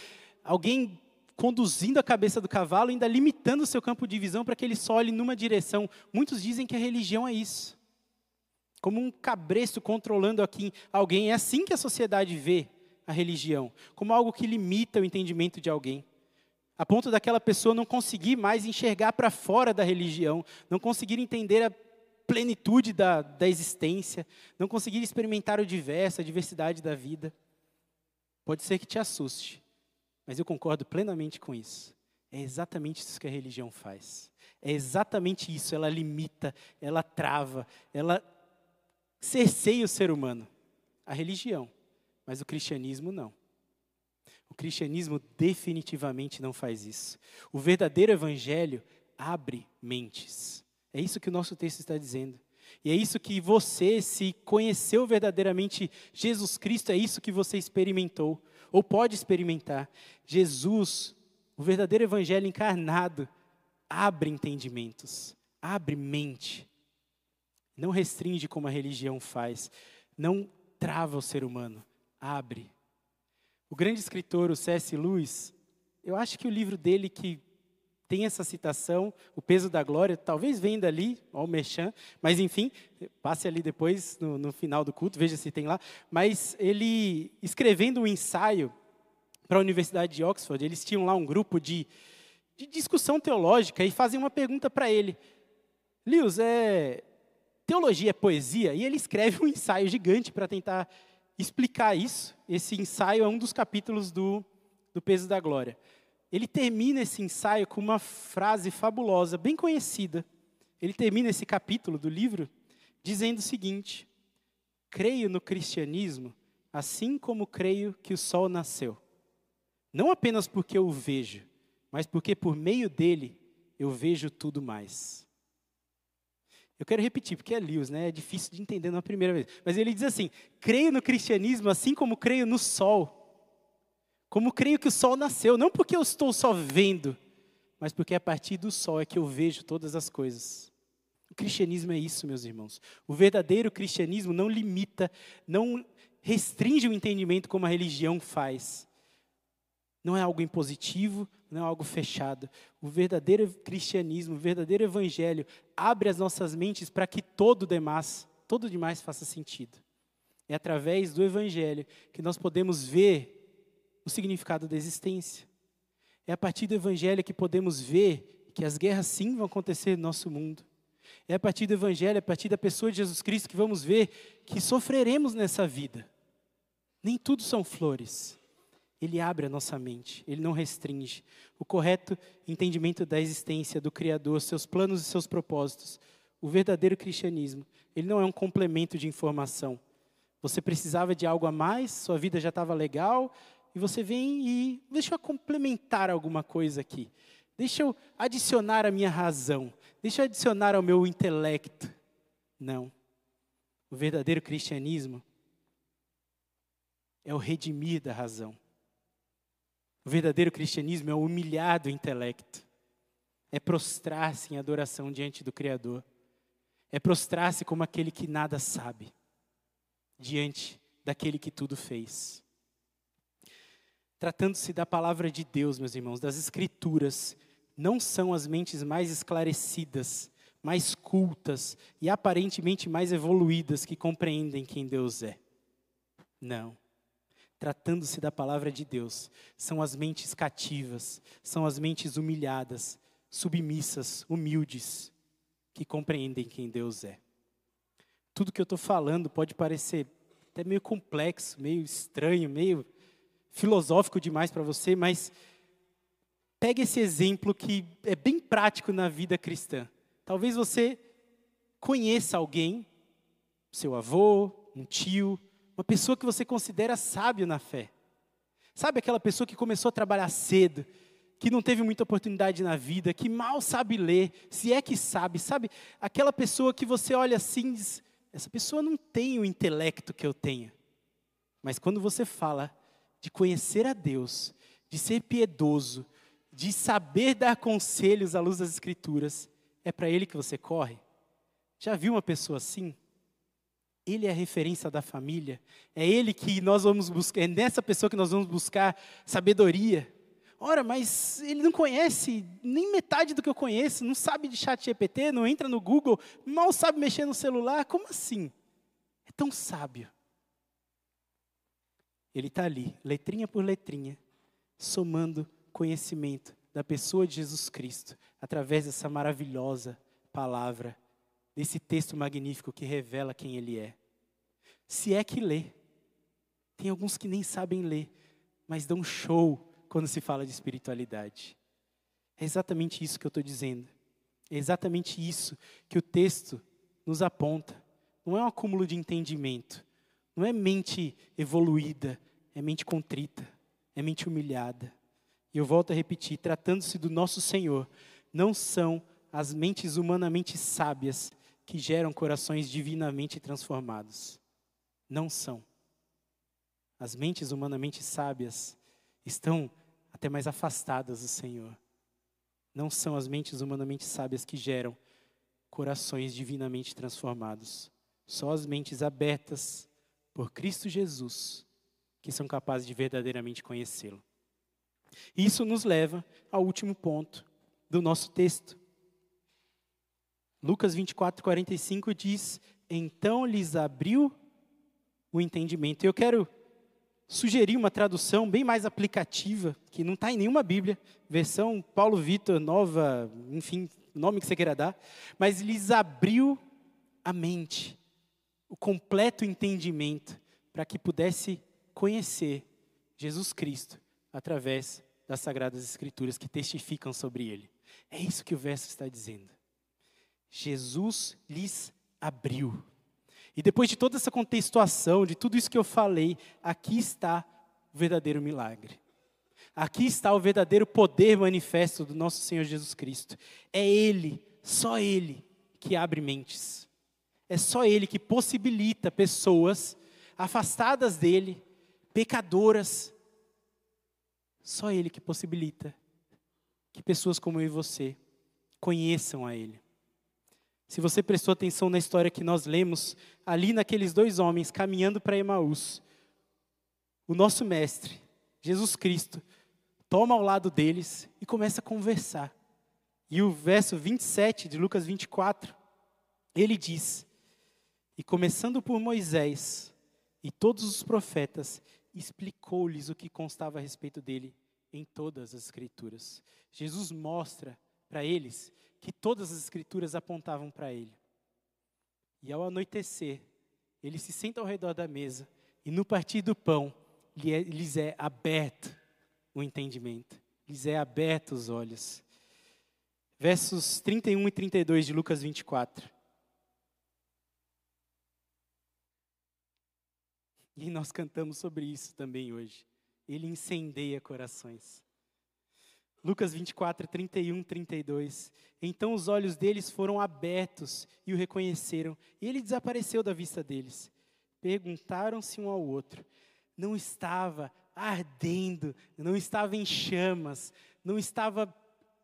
Alguém conduzindo a cabeça do cavalo, ainda limitando o seu campo de visão para que ele só olhe numa direção. Muitos dizem que a religião é isso. Como um cabresto controlando aqui alguém. É assim que a sociedade vê a religião, como algo que limita o entendimento de alguém a ponto daquela pessoa não conseguir mais enxergar para fora da religião, não conseguir entender a plenitude da, da existência, não conseguir experimentar o diverso, a diversidade da vida. Pode ser que te assuste, mas eu concordo plenamente com isso. É exatamente isso que a religião faz. É exatamente isso. Ela limita, ela trava, ela cerceia o ser humano. A religião, mas o cristianismo não. O cristianismo definitivamente não faz isso. O verdadeiro evangelho abre mentes. É isso que o nosso texto está dizendo. E é isso que você, se conheceu verdadeiramente Jesus Cristo, é isso que você experimentou, ou pode experimentar. Jesus, o verdadeiro evangelho encarnado, abre entendimentos, abre mente. Não restringe como a religião faz, não trava o ser humano, abre. O grande escritor, o C.S. Lewis, eu acho que o livro dele que tem essa citação, o peso da glória, talvez venha dali, ó, o Merchan, mas enfim, passe ali depois, no, no final do culto, veja se tem lá. Mas ele, escrevendo um ensaio para a Universidade de Oxford, eles tinham lá um grupo de, de discussão teológica e fazem uma pergunta para ele. Lewis, é, teologia é poesia? E ele escreve um ensaio gigante para tentar explicar isso. Esse ensaio é um dos capítulos do, do Peso da Glória. Ele termina esse ensaio com uma frase fabulosa, bem conhecida. Ele termina esse capítulo do livro dizendo o seguinte: Creio no cristianismo assim como creio que o sol nasceu. Não apenas porque eu o vejo, mas porque por meio dele eu vejo tudo mais. Eu quero repetir, porque é Lewis, né? É difícil de entender na primeira vez. Mas ele diz assim: creio no cristianismo assim como creio no sol. Como creio que o sol nasceu, não porque eu estou só vendo, mas porque a partir do sol é que eu vejo todas as coisas. O cristianismo é isso, meus irmãos. O verdadeiro cristianismo não limita, não restringe o entendimento como a religião faz. Não é algo impositivo, não é algo fechado. O verdadeiro cristianismo, o verdadeiro evangelho abre as nossas mentes para que todo demais, todo demais faça sentido. É através do evangelho que nós podemos ver o significado da existência. É a partir do evangelho que podemos ver que as guerras sim vão acontecer no nosso mundo. É a partir do evangelho, é a partir da pessoa de Jesus Cristo que vamos ver que sofreremos nessa vida. Nem tudo são flores. Ele abre a nossa mente, ele não restringe. O correto entendimento da existência do Criador, seus planos e seus propósitos. O verdadeiro cristianismo, ele não é um complemento de informação. Você precisava de algo a mais, sua vida já estava legal, e você vem e deixa eu complementar alguma coisa aqui. Deixa eu adicionar a minha razão. Deixa eu adicionar ao meu intelecto. Não. O verdadeiro cristianismo é o redimir da razão. O verdadeiro cristianismo é humilhar do intelecto. É prostrar-se em adoração diante do Criador. É prostrar-se como aquele que nada sabe, diante daquele que tudo fez. Tratando-se da palavra de Deus, meus irmãos, das Escrituras, não são as mentes mais esclarecidas, mais cultas e aparentemente mais evoluídas que compreendem quem Deus é. Não tratando-se da palavra de Deus, são as mentes cativas, são as mentes humilhadas, submissas, humildes, que compreendem quem Deus é. Tudo que eu estou falando pode parecer até meio complexo, meio estranho, meio filosófico demais para você, mas pegue esse exemplo que é bem prático na vida cristã. Talvez você conheça alguém, seu avô, um tio, uma pessoa que você considera sábio na fé. Sabe aquela pessoa que começou a trabalhar cedo, que não teve muita oportunidade na vida, que mal sabe ler, se é que sabe, sabe? Aquela pessoa que você olha assim e diz: essa pessoa não tem o intelecto que eu tenho. Mas quando você fala de conhecer a Deus, de ser piedoso, de saber dar conselhos à luz das Escrituras, é para Ele que você corre? Já viu uma pessoa assim? Ele é a referência da família. É ele que nós vamos buscar, é nessa pessoa que nós vamos buscar sabedoria. Ora, mas ele não conhece nem metade do que eu conheço, não sabe de chat GPT, não entra no Google, mal sabe mexer no celular. Como assim? É tão sábio. Ele está ali, letrinha por letrinha, somando conhecimento da pessoa de Jesus Cristo, através dessa maravilhosa palavra desse texto magnífico que revela quem ele é. Se é que lê. Tem alguns que nem sabem ler, mas dão show quando se fala de espiritualidade. É exatamente isso que eu estou dizendo. É exatamente isso que o texto nos aponta. Não é um acúmulo de entendimento. Não é mente evoluída, é mente contrita, é mente humilhada. E eu volto a repetir: tratando-se do nosso Senhor, não são as mentes humanamente sábias que geram corações divinamente transformados. Não são. As mentes humanamente sábias estão até mais afastadas do Senhor. Não são as mentes humanamente sábias que geram corações divinamente transformados. Só as mentes abertas por Cristo Jesus que são capazes de verdadeiramente conhecê-lo. Isso nos leva ao último ponto do nosso texto. Lucas 24, 45 diz: Então lhes abriu o entendimento. Eu quero sugerir uma tradução bem mais aplicativa, que não está em nenhuma Bíblia, versão Paulo Vitor, nova, enfim, nome que você queira dar, mas lhes abriu a mente, o completo entendimento, para que pudesse conhecer Jesus Cristo através das Sagradas Escrituras que testificam sobre ele. É isso que o verso está dizendo. Jesus lhes abriu. E depois de toda essa contextuação, de tudo isso que eu falei, aqui está o verdadeiro milagre. Aqui está o verdadeiro poder manifesto do nosso Senhor Jesus Cristo. É Ele, só Ele, que abre mentes. É só Ele que possibilita pessoas afastadas dele, pecadoras. Só Ele que possibilita que pessoas como eu e você conheçam a Ele. Se você prestou atenção na história que nós lemos, ali naqueles dois homens caminhando para Emaús, o nosso mestre, Jesus Cristo, toma ao lado deles e começa a conversar. E o verso 27 de Lucas 24, ele diz: E começando por Moisés e todos os profetas, explicou-lhes o que constava a respeito dele em todas as Escrituras. Jesus mostra para eles que todas as escrituras apontavam para ele. E ao anoitecer, ele se senta ao redor da mesa e no partir do pão é, lhes é aberto o entendimento, lhes é aberto os olhos. Versos 31 e 32 de Lucas 24. E nós cantamos sobre isso também hoje. Ele incendeia corações. Lucas 24, 31, 32. Então os olhos deles foram abertos e o reconheceram, e ele desapareceu da vista deles. Perguntaram-se um ao outro: não estava ardendo, não estava em chamas, não estava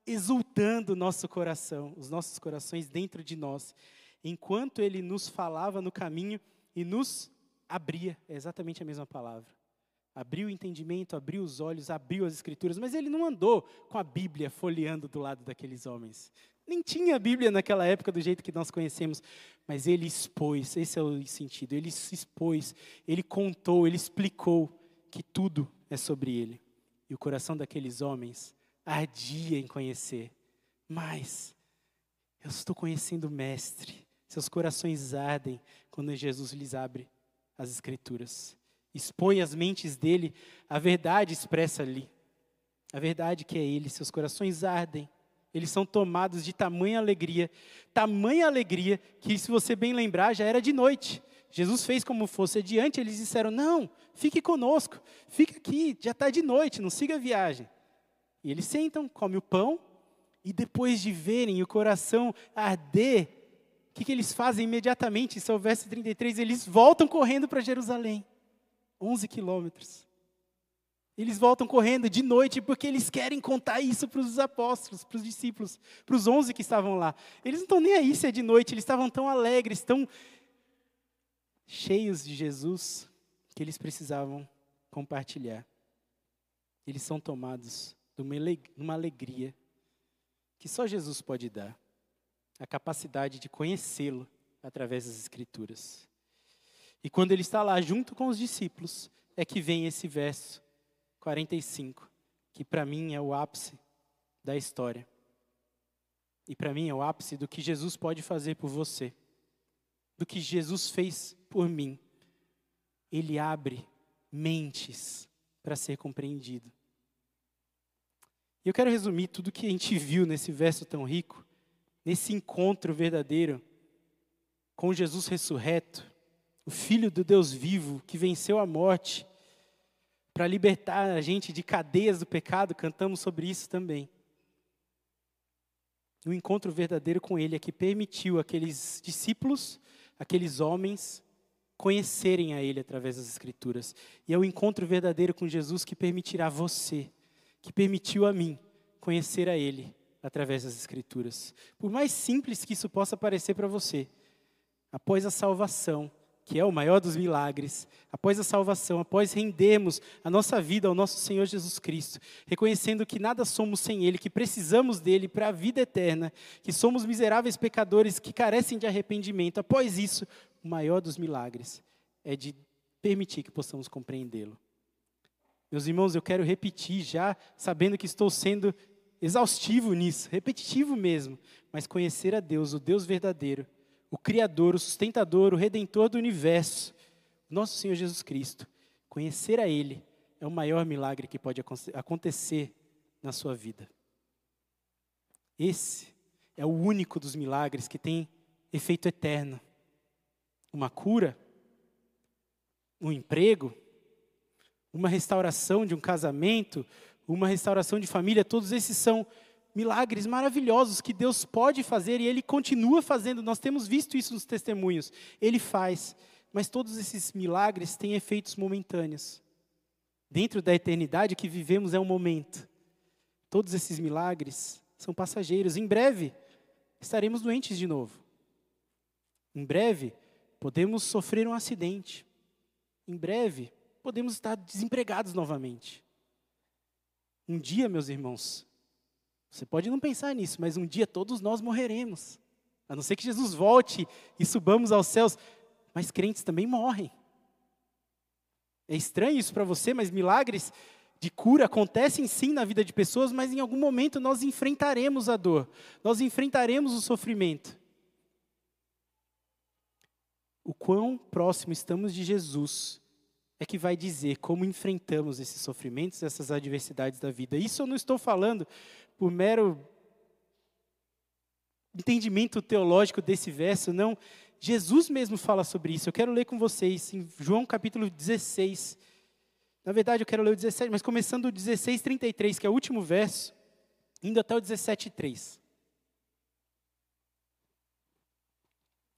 exultando nosso coração, os nossos corações dentro de nós, enquanto ele nos falava no caminho e nos abria, é exatamente a mesma palavra abriu o entendimento, abriu os olhos, abriu as escrituras, mas ele não andou com a Bíblia folheando do lado daqueles homens. Nem tinha a Bíblia naquela época do jeito que nós conhecemos, mas ele expôs, esse é o sentido, ele se expôs, ele contou, ele explicou que tudo é sobre ele. E o coração daqueles homens ardia em conhecer. Mas eu estou conhecendo o mestre. Seus corações ardem quando Jesus lhes abre as escrituras expõe às mentes dele a verdade expressa ali. A verdade que é ele, seus corações ardem. Eles são tomados de tamanha alegria, tamanha alegria que, se você bem lembrar, já era de noite. Jesus fez como fosse adiante, eles disseram: Não, fique conosco, fique aqui, já está de noite, não siga a viagem. E eles sentam, comem o pão, e depois de verem o coração arder, o que, que eles fazem imediatamente? Isso é o verso 33, eles voltam correndo para Jerusalém. 11 quilômetros. Eles voltam correndo de noite porque eles querem contar isso para os apóstolos, para os discípulos, para os 11 que estavam lá. Eles não estão nem aí se é de noite, eles estavam tão alegres, tão cheios de Jesus, que eles precisavam compartilhar. Eles são tomados de uma alegria que só Jesus pode dar a capacidade de conhecê-lo através das Escrituras. E quando ele está lá junto com os discípulos, é que vem esse verso 45, que para mim é o ápice da história. E para mim é o ápice do que Jesus pode fazer por você, do que Jesus fez por mim. Ele abre mentes para ser compreendido. E eu quero resumir tudo que a gente viu nesse verso tão rico, nesse encontro verdadeiro com Jesus ressurreto, o Filho do Deus vivo que venceu a morte para libertar a gente de cadeias do pecado, cantamos sobre isso também. O encontro verdadeiro com Ele é que permitiu aqueles discípulos, aqueles homens, conhecerem a Ele através das Escrituras. E é o encontro verdadeiro com Jesus que permitirá você, que permitiu a mim, conhecer a Ele através das Escrituras. Por mais simples que isso possa parecer para você, após a salvação, que é o maior dos milagres, após a salvação, após rendermos a nossa vida ao nosso Senhor Jesus Cristo, reconhecendo que nada somos sem Ele, que precisamos dele para a vida eterna, que somos miseráveis pecadores que carecem de arrependimento, após isso, o maior dos milagres é de permitir que possamos compreendê-lo. Meus irmãos, eu quero repetir já, sabendo que estou sendo exaustivo nisso, repetitivo mesmo, mas conhecer a Deus, o Deus verdadeiro, o Criador, o sustentador, o Redentor do universo, nosso Senhor Jesus Cristo. Conhecer a Ele é o maior milagre que pode acontecer na sua vida. Esse é o único dos milagres que tem efeito eterno. Uma cura, um emprego, uma restauração de um casamento, uma restauração de família, todos esses são milagres maravilhosos que Deus pode fazer e Ele continua fazendo. Nós temos visto isso nos testemunhos. Ele faz, mas todos esses milagres têm efeitos momentâneos. Dentro da eternidade que vivemos é um momento. Todos esses milagres são passageiros. Em breve estaremos doentes de novo. Em breve podemos sofrer um acidente. Em breve podemos estar desempregados novamente. Um dia, meus irmãos, você pode não pensar nisso, mas um dia todos nós morreremos. A não ser que Jesus volte e subamos aos céus. Mas crentes também morrem. É estranho isso para você, mas milagres de cura acontecem sim na vida de pessoas, mas em algum momento nós enfrentaremos a dor, nós enfrentaremos o sofrimento. O quão próximo estamos de Jesus é que vai dizer como enfrentamos esses sofrimentos, essas adversidades da vida. Isso eu não estou falando por mero entendimento teológico desse verso, não. Jesus mesmo fala sobre isso. Eu quero ler com vocês em João capítulo 16. Na verdade, eu quero ler o 17, mas começando o 16, 33, que é o último verso, indo até o 17, 3.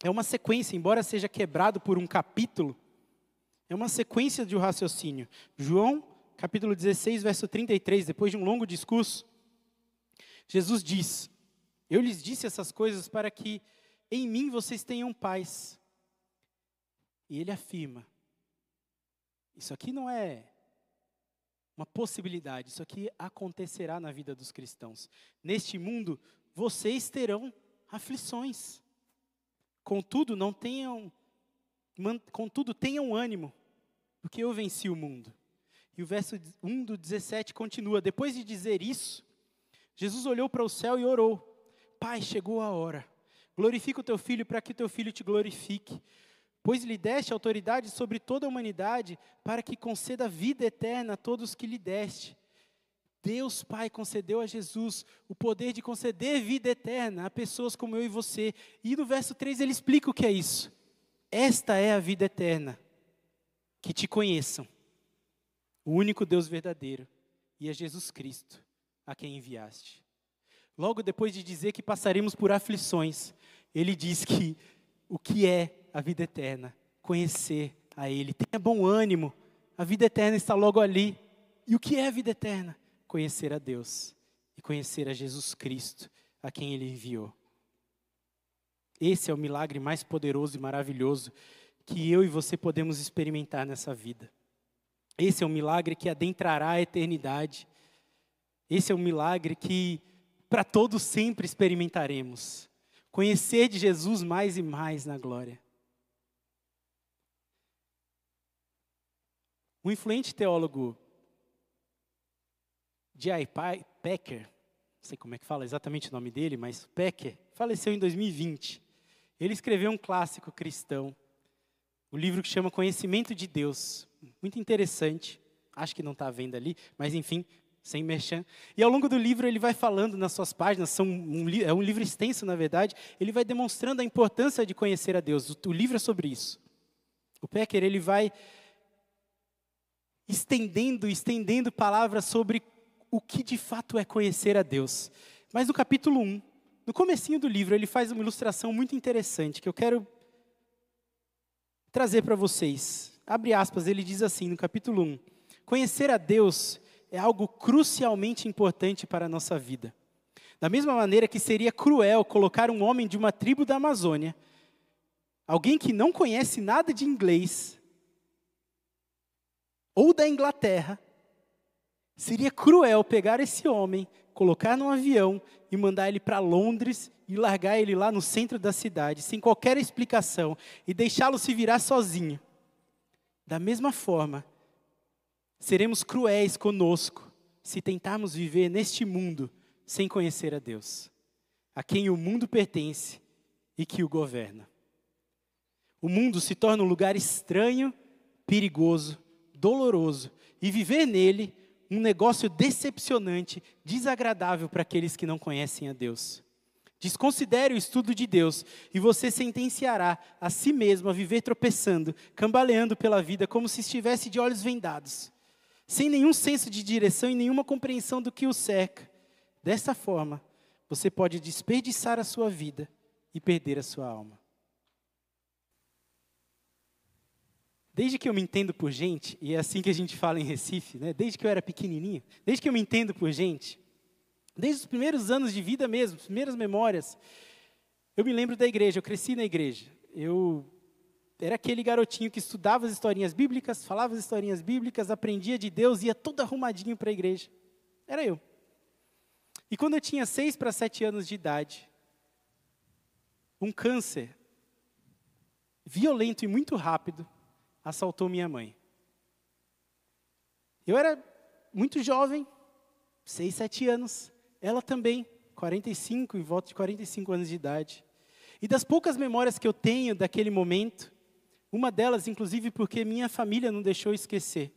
É uma sequência, embora seja quebrado por um capítulo, é uma sequência de um raciocínio. João, capítulo 16, verso 33, depois de um longo discurso, Jesus diz: Eu lhes disse essas coisas para que em mim vocês tenham paz. E ele afirma: Isso aqui não é uma possibilidade, isso aqui acontecerá na vida dos cristãos. Neste mundo, vocês terão aflições. Contudo, não tenham, contudo, tenham ânimo, porque eu venci o mundo. E o verso 1 do 17 continua: Depois de dizer isso, Jesus olhou para o céu e orou: Pai, chegou a hora. Glorifica o teu filho para que o teu filho te glorifique. Pois lhe deste autoridade sobre toda a humanidade, para que conceda vida eterna a todos que lhe deste. Deus Pai concedeu a Jesus o poder de conceder vida eterna a pessoas como eu e você. E no verso 3 ele explica o que é isso. Esta é a vida eterna, que te conheçam, o único Deus verdadeiro, e a Jesus Cristo, a quem enviaste. Logo depois de dizer que passaremos por aflições, ele diz que o que é a vida eterna? Conhecer a Ele. Tenha bom ânimo, a vida eterna está logo ali. E o que é a vida eterna? Conhecer a Deus e conhecer a Jesus Cristo, a quem Ele enviou. Esse é o milagre mais poderoso e maravilhoso que eu e você podemos experimentar nessa vida. Esse é o milagre que adentrará a eternidade esse é um milagre que para todos sempre experimentaremos. Conhecer de Jesus mais e mais na glória. O influente teólogo J.I. Packer, não sei como é que fala exatamente o nome dele, mas Packer, faleceu em 2020. Ele escreveu um clássico cristão, o um livro que chama Conhecimento de Deus. Muito interessante. Acho que não está à venda ali, mas enfim, sem merchan. E ao longo do livro ele vai falando nas suas páginas, são um, é um livro extenso na verdade, ele vai demonstrando a importância de conhecer a Deus. O, o livro é sobre isso. O Pecker ele vai estendendo, estendendo palavras sobre o que de fato é conhecer a Deus. Mas no capítulo 1, no comecinho do livro, ele faz uma ilustração muito interessante que eu quero trazer para vocês. Abre aspas, ele diz assim no capítulo 1: Conhecer a Deus é algo crucialmente importante para a nossa vida. Da mesma maneira que seria cruel colocar um homem de uma tribo da Amazônia alguém que não conhece nada de inglês, ou da Inglaterra, seria cruel pegar esse homem, colocar num avião e mandar ele para Londres e largar ele lá no centro da cidade, sem qualquer explicação, e deixá-lo se virar sozinho. Da mesma forma, seremos cruéis conosco se tentarmos viver neste mundo sem conhecer a Deus, a quem o mundo pertence e que o governa. O mundo se torna um lugar estranho, perigoso, doloroso, e viver nele um negócio decepcionante, desagradável para aqueles que não conhecem a Deus. Desconsidere o estudo de Deus e você sentenciará a si mesmo a viver tropeçando, cambaleando pela vida como se estivesse de olhos vendados, sem nenhum senso de direção e nenhuma compreensão do que o cerca. Dessa forma, você pode desperdiçar a sua vida e perder a sua alma. Desde que eu me entendo por gente, e é assim que a gente fala em Recife, né? desde que eu era pequenininho, desde que eu me entendo por gente, desde os primeiros anos de vida mesmo, as primeiras memórias, eu me lembro da igreja, eu cresci na igreja. Eu era aquele garotinho que estudava as historinhas bíblicas, falava as historinhas bíblicas, aprendia de Deus, ia todo arrumadinho para a igreja. Era eu. E quando eu tinha seis para sete anos de idade, um câncer violento e muito rápido assaltou minha mãe. Eu era muito jovem, 6, 7 anos. Ela também, 45, em volta de 45 anos de idade. E das poucas memórias que eu tenho daquele momento, uma delas, inclusive, porque minha família não deixou esquecer.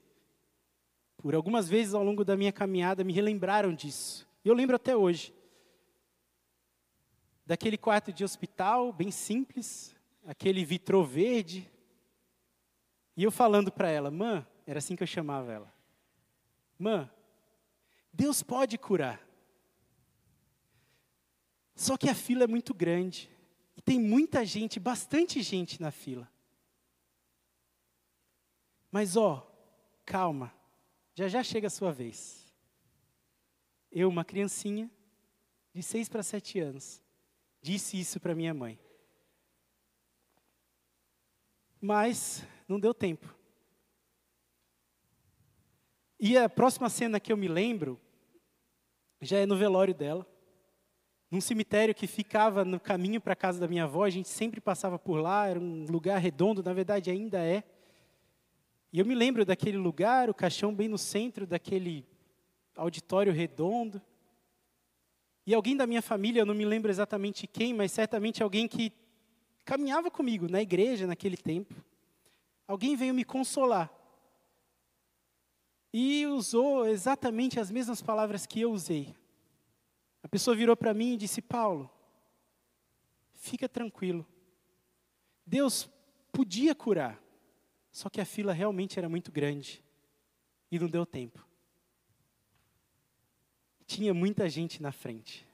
Por algumas vezes ao longo da minha caminhada me relembraram disso. E eu lembro até hoje. Daquele quarto de hospital, bem simples, aquele vitrô verde, e eu falando para ela, mãe, era assim que eu chamava ela. Mãe, Deus pode curar. Só que a fila é muito grande. E tem muita gente, bastante gente na fila. Mas ó, calma, já já chega a sua vez. Eu, uma criancinha, de seis para sete anos, disse isso para minha mãe. Mas não deu tempo. E a próxima cena que eu me lembro já é no velório dela, num cemitério que ficava no caminho para a casa da minha avó, a gente sempre passava por lá, era um lugar redondo, na verdade ainda é. E eu me lembro daquele lugar, o caixão bem no centro daquele auditório redondo. E alguém da minha família, eu não me lembro exatamente quem, mas certamente alguém que caminhava comigo na igreja naquele tempo, alguém veio me consolar. E usou exatamente as mesmas palavras que eu usei. A pessoa virou para mim e disse: Paulo, fica tranquilo. Deus podia curar, só que a fila realmente era muito grande e não deu tempo. Tinha muita gente na frente.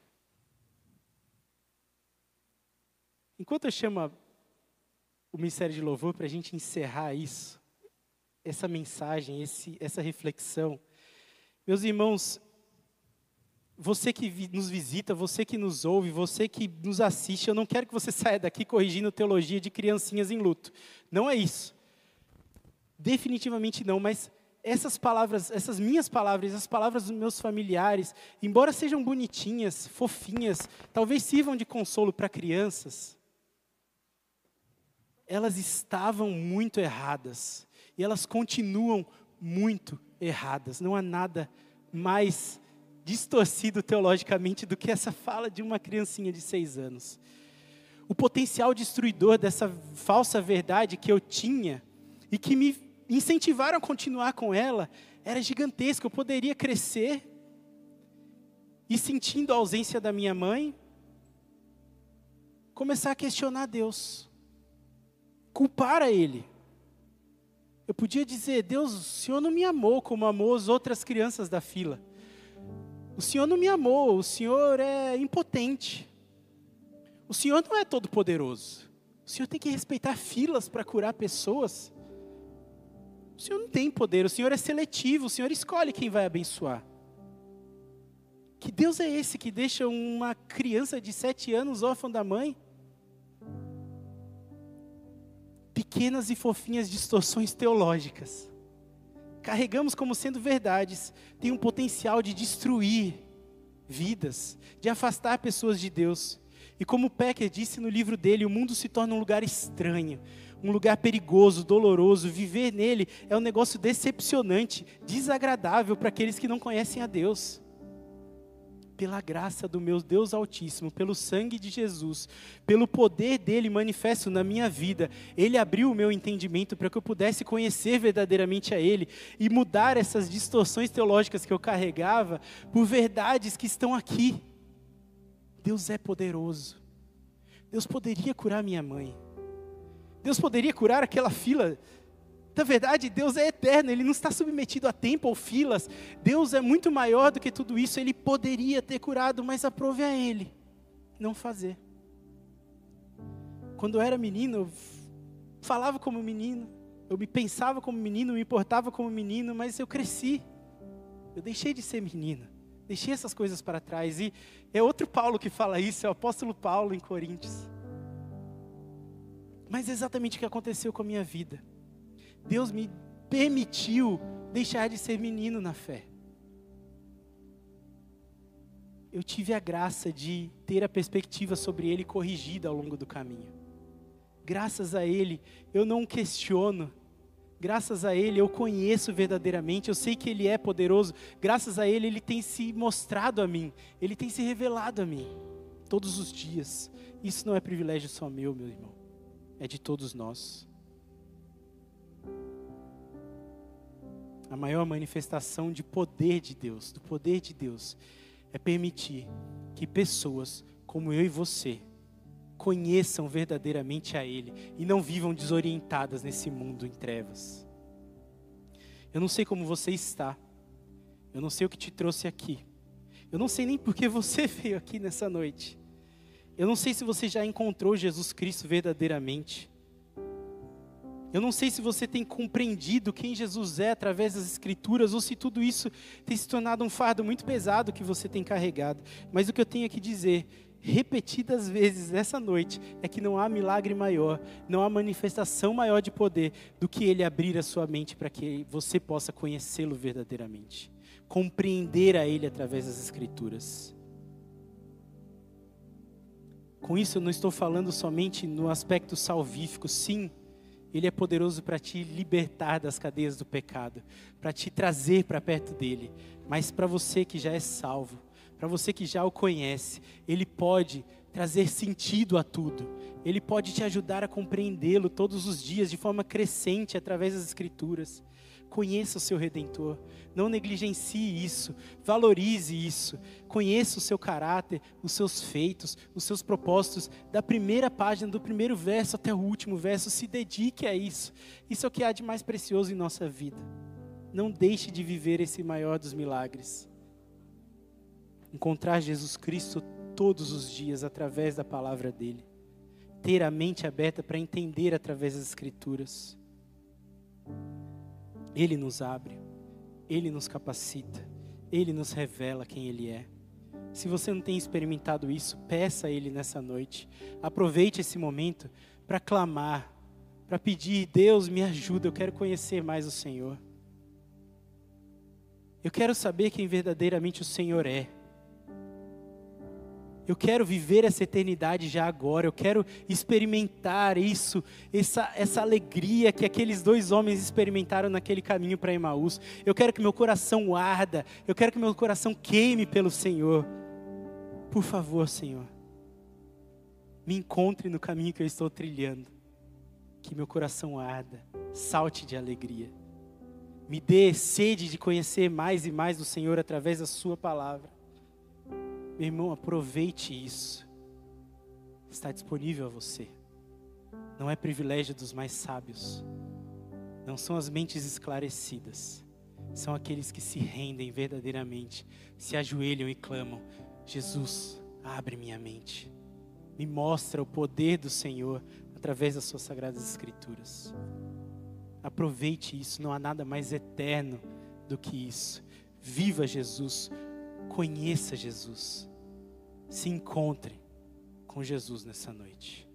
Enquanto eu chamo o Ministério de Louvor para a gente encerrar isso, essa mensagem, esse, essa reflexão. Meus irmãos, você que nos visita, você que nos ouve, você que nos assiste, eu não quero que você saia daqui corrigindo teologia de criancinhas em luto. Não é isso. Definitivamente não, mas essas palavras, essas minhas palavras, as palavras dos meus familiares, embora sejam bonitinhas, fofinhas, talvez sirvam de consolo para crianças, elas estavam muito erradas. E elas continuam muito erradas. Não há nada mais distorcido teologicamente do que essa fala de uma criancinha de seis anos. O potencial destruidor dessa falsa verdade que eu tinha e que me incentivaram a continuar com ela era gigantesco. Eu poderia crescer e, sentindo a ausência da minha mãe, começar a questionar Deus culpar a Ele. Eu podia dizer: Deus, o Senhor não me amou como amou as outras crianças da fila. O Senhor não me amou, o Senhor é impotente. O Senhor não é todo-poderoso. O Senhor tem que respeitar filas para curar pessoas. O Senhor não tem poder, o Senhor é seletivo, o Senhor escolhe quem vai abençoar. Que Deus é esse que deixa uma criança de sete anos órfã da mãe? pequenas e fofinhas distorções teológicas. Carregamos como sendo verdades, tem um potencial de destruir vidas, de afastar pessoas de Deus. E como Pecker disse no livro dele, o mundo se torna um lugar estranho, um lugar perigoso, doloroso. Viver nele é um negócio decepcionante, desagradável para aqueles que não conhecem a Deus pela graça do meu Deus Altíssimo, pelo sangue de Jesus, pelo poder dele manifesto na minha vida, ele abriu o meu entendimento para que eu pudesse conhecer verdadeiramente a ele e mudar essas distorções teológicas que eu carregava por verdades que estão aqui. Deus é poderoso. Deus poderia curar minha mãe. Deus poderia curar aquela fila na verdade, Deus é eterno, Ele não está submetido a tempo ou filas. Deus é muito maior do que tudo isso. Ele poderia ter curado, mas aprove a Ele não fazer. Quando eu era menino, eu falava como menino, eu me pensava como menino, me importava como menino, mas eu cresci. Eu deixei de ser menino, deixei essas coisas para trás. E é outro Paulo que fala isso, é o apóstolo Paulo em Coríntios. Mas é exatamente o que aconteceu com a minha vida. Deus me permitiu deixar de ser menino na fé. Eu tive a graça de ter a perspectiva sobre Ele corrigida ao longo do caminho. Graças a Ele, eu não questiono. Graças a Ele, eu conheço verdadeiramente. Eu sei que Ele é poderoso. Graças a Ele, Ele tem se mostrado a mim. Ele tem se revelado a mim. Todos os dias. Isso não é privilégio só meu, meu irmão. É de todos nós. a maior manifestação de poder de Deus, do poder de Deus, é permitir que pessoas como eu e você conheçam verdadeiramente a Ele e não vivam desorientadas nesse mundo em trevas. Eu não sei como você está, eu não sei o que te trouxe aqui, eu não sei nem por que você veio aqui nessa noite, eu não sei se você já encontrou Jesus Cristo verdadeiramente. Eu não sei se você tem compreendido quem Jesus é através das Escrituras ou se tudo isso tem se tornado um fardo muito pesado que você tem carregado. Mas o que eu tenho que dizer, repetidas vezes nessa noite, é que não há milagre maior, não há manifestação maior de poder do que Ele abrir a sua mente para que você possa conhecê-lo verdadeiramente, compreender a Ele através das Escrituras. Com isso, eu não estou falando somente no aspecto salvífico, sim ele é poderoso para te libertar das cadeias do pecado, para te trazer para perto dele. Mas para você que já é salvo, para você que já o conhece, ele pode trazer sentido a tudo. Ele pode te ajudar a compreendê-lo todos os dias de forma crescente através das escrituras. Conheça o seu redentor, não negligencie isso, valorize isso. Conheça o seu caráter, os seus feitos, os seus propósitos, da primeira página, do primeiro verso até o último verso. Se dedique a isso. Isso é o que há de mais precioso em nossa vida. Não deixe de viver esse maior dos milagres. Encontrar Jesus Cristo todos os dias através da palavra dele. Ter a mente aberta para entender através das Escrituras. Ele nos abre, Ele nos capacita, Ele nos revela quem Ele é. Se você não tem experimentado isso, peça a Ele nessa noite. Aproveite esse momento para clamar, para pedir: Deus, me ajuda, eu quero conhecer mais o Senhor. Eu quero saber quem verdadeiramente o Senhor é. Eu quero viver essa eternidade já agora. Eu quero experimentar isso, essa, essa alegria que aqueles dois homens experimentaram naquele caminho para Emaús. Eu quero que meu coração arda. Eu quero que meu coração queime pelo Senhor. Por favor, Senhor, me encontre no caminho que eu estou trilhando. Que meu coração arda, salte de alegria. Me dê sede de conhecer mais e mais o Senhor através da Sua palavra. Meu irmão, aproveite isso. Está disponível a você. Não é privilégio dos mais sábios. Não são as mentes esclarecidas. São aqueles que se rendem verdadeiramente, se ajoelham e clamam: Jesus, abre minha mente. Me mostra o poder do Senhor através das suas sagradas escrituras. Aproveite isso, não há nada mais eterno do que isso. Viva Jesus, conheça Jesus se encontre com Jesus nessa noite.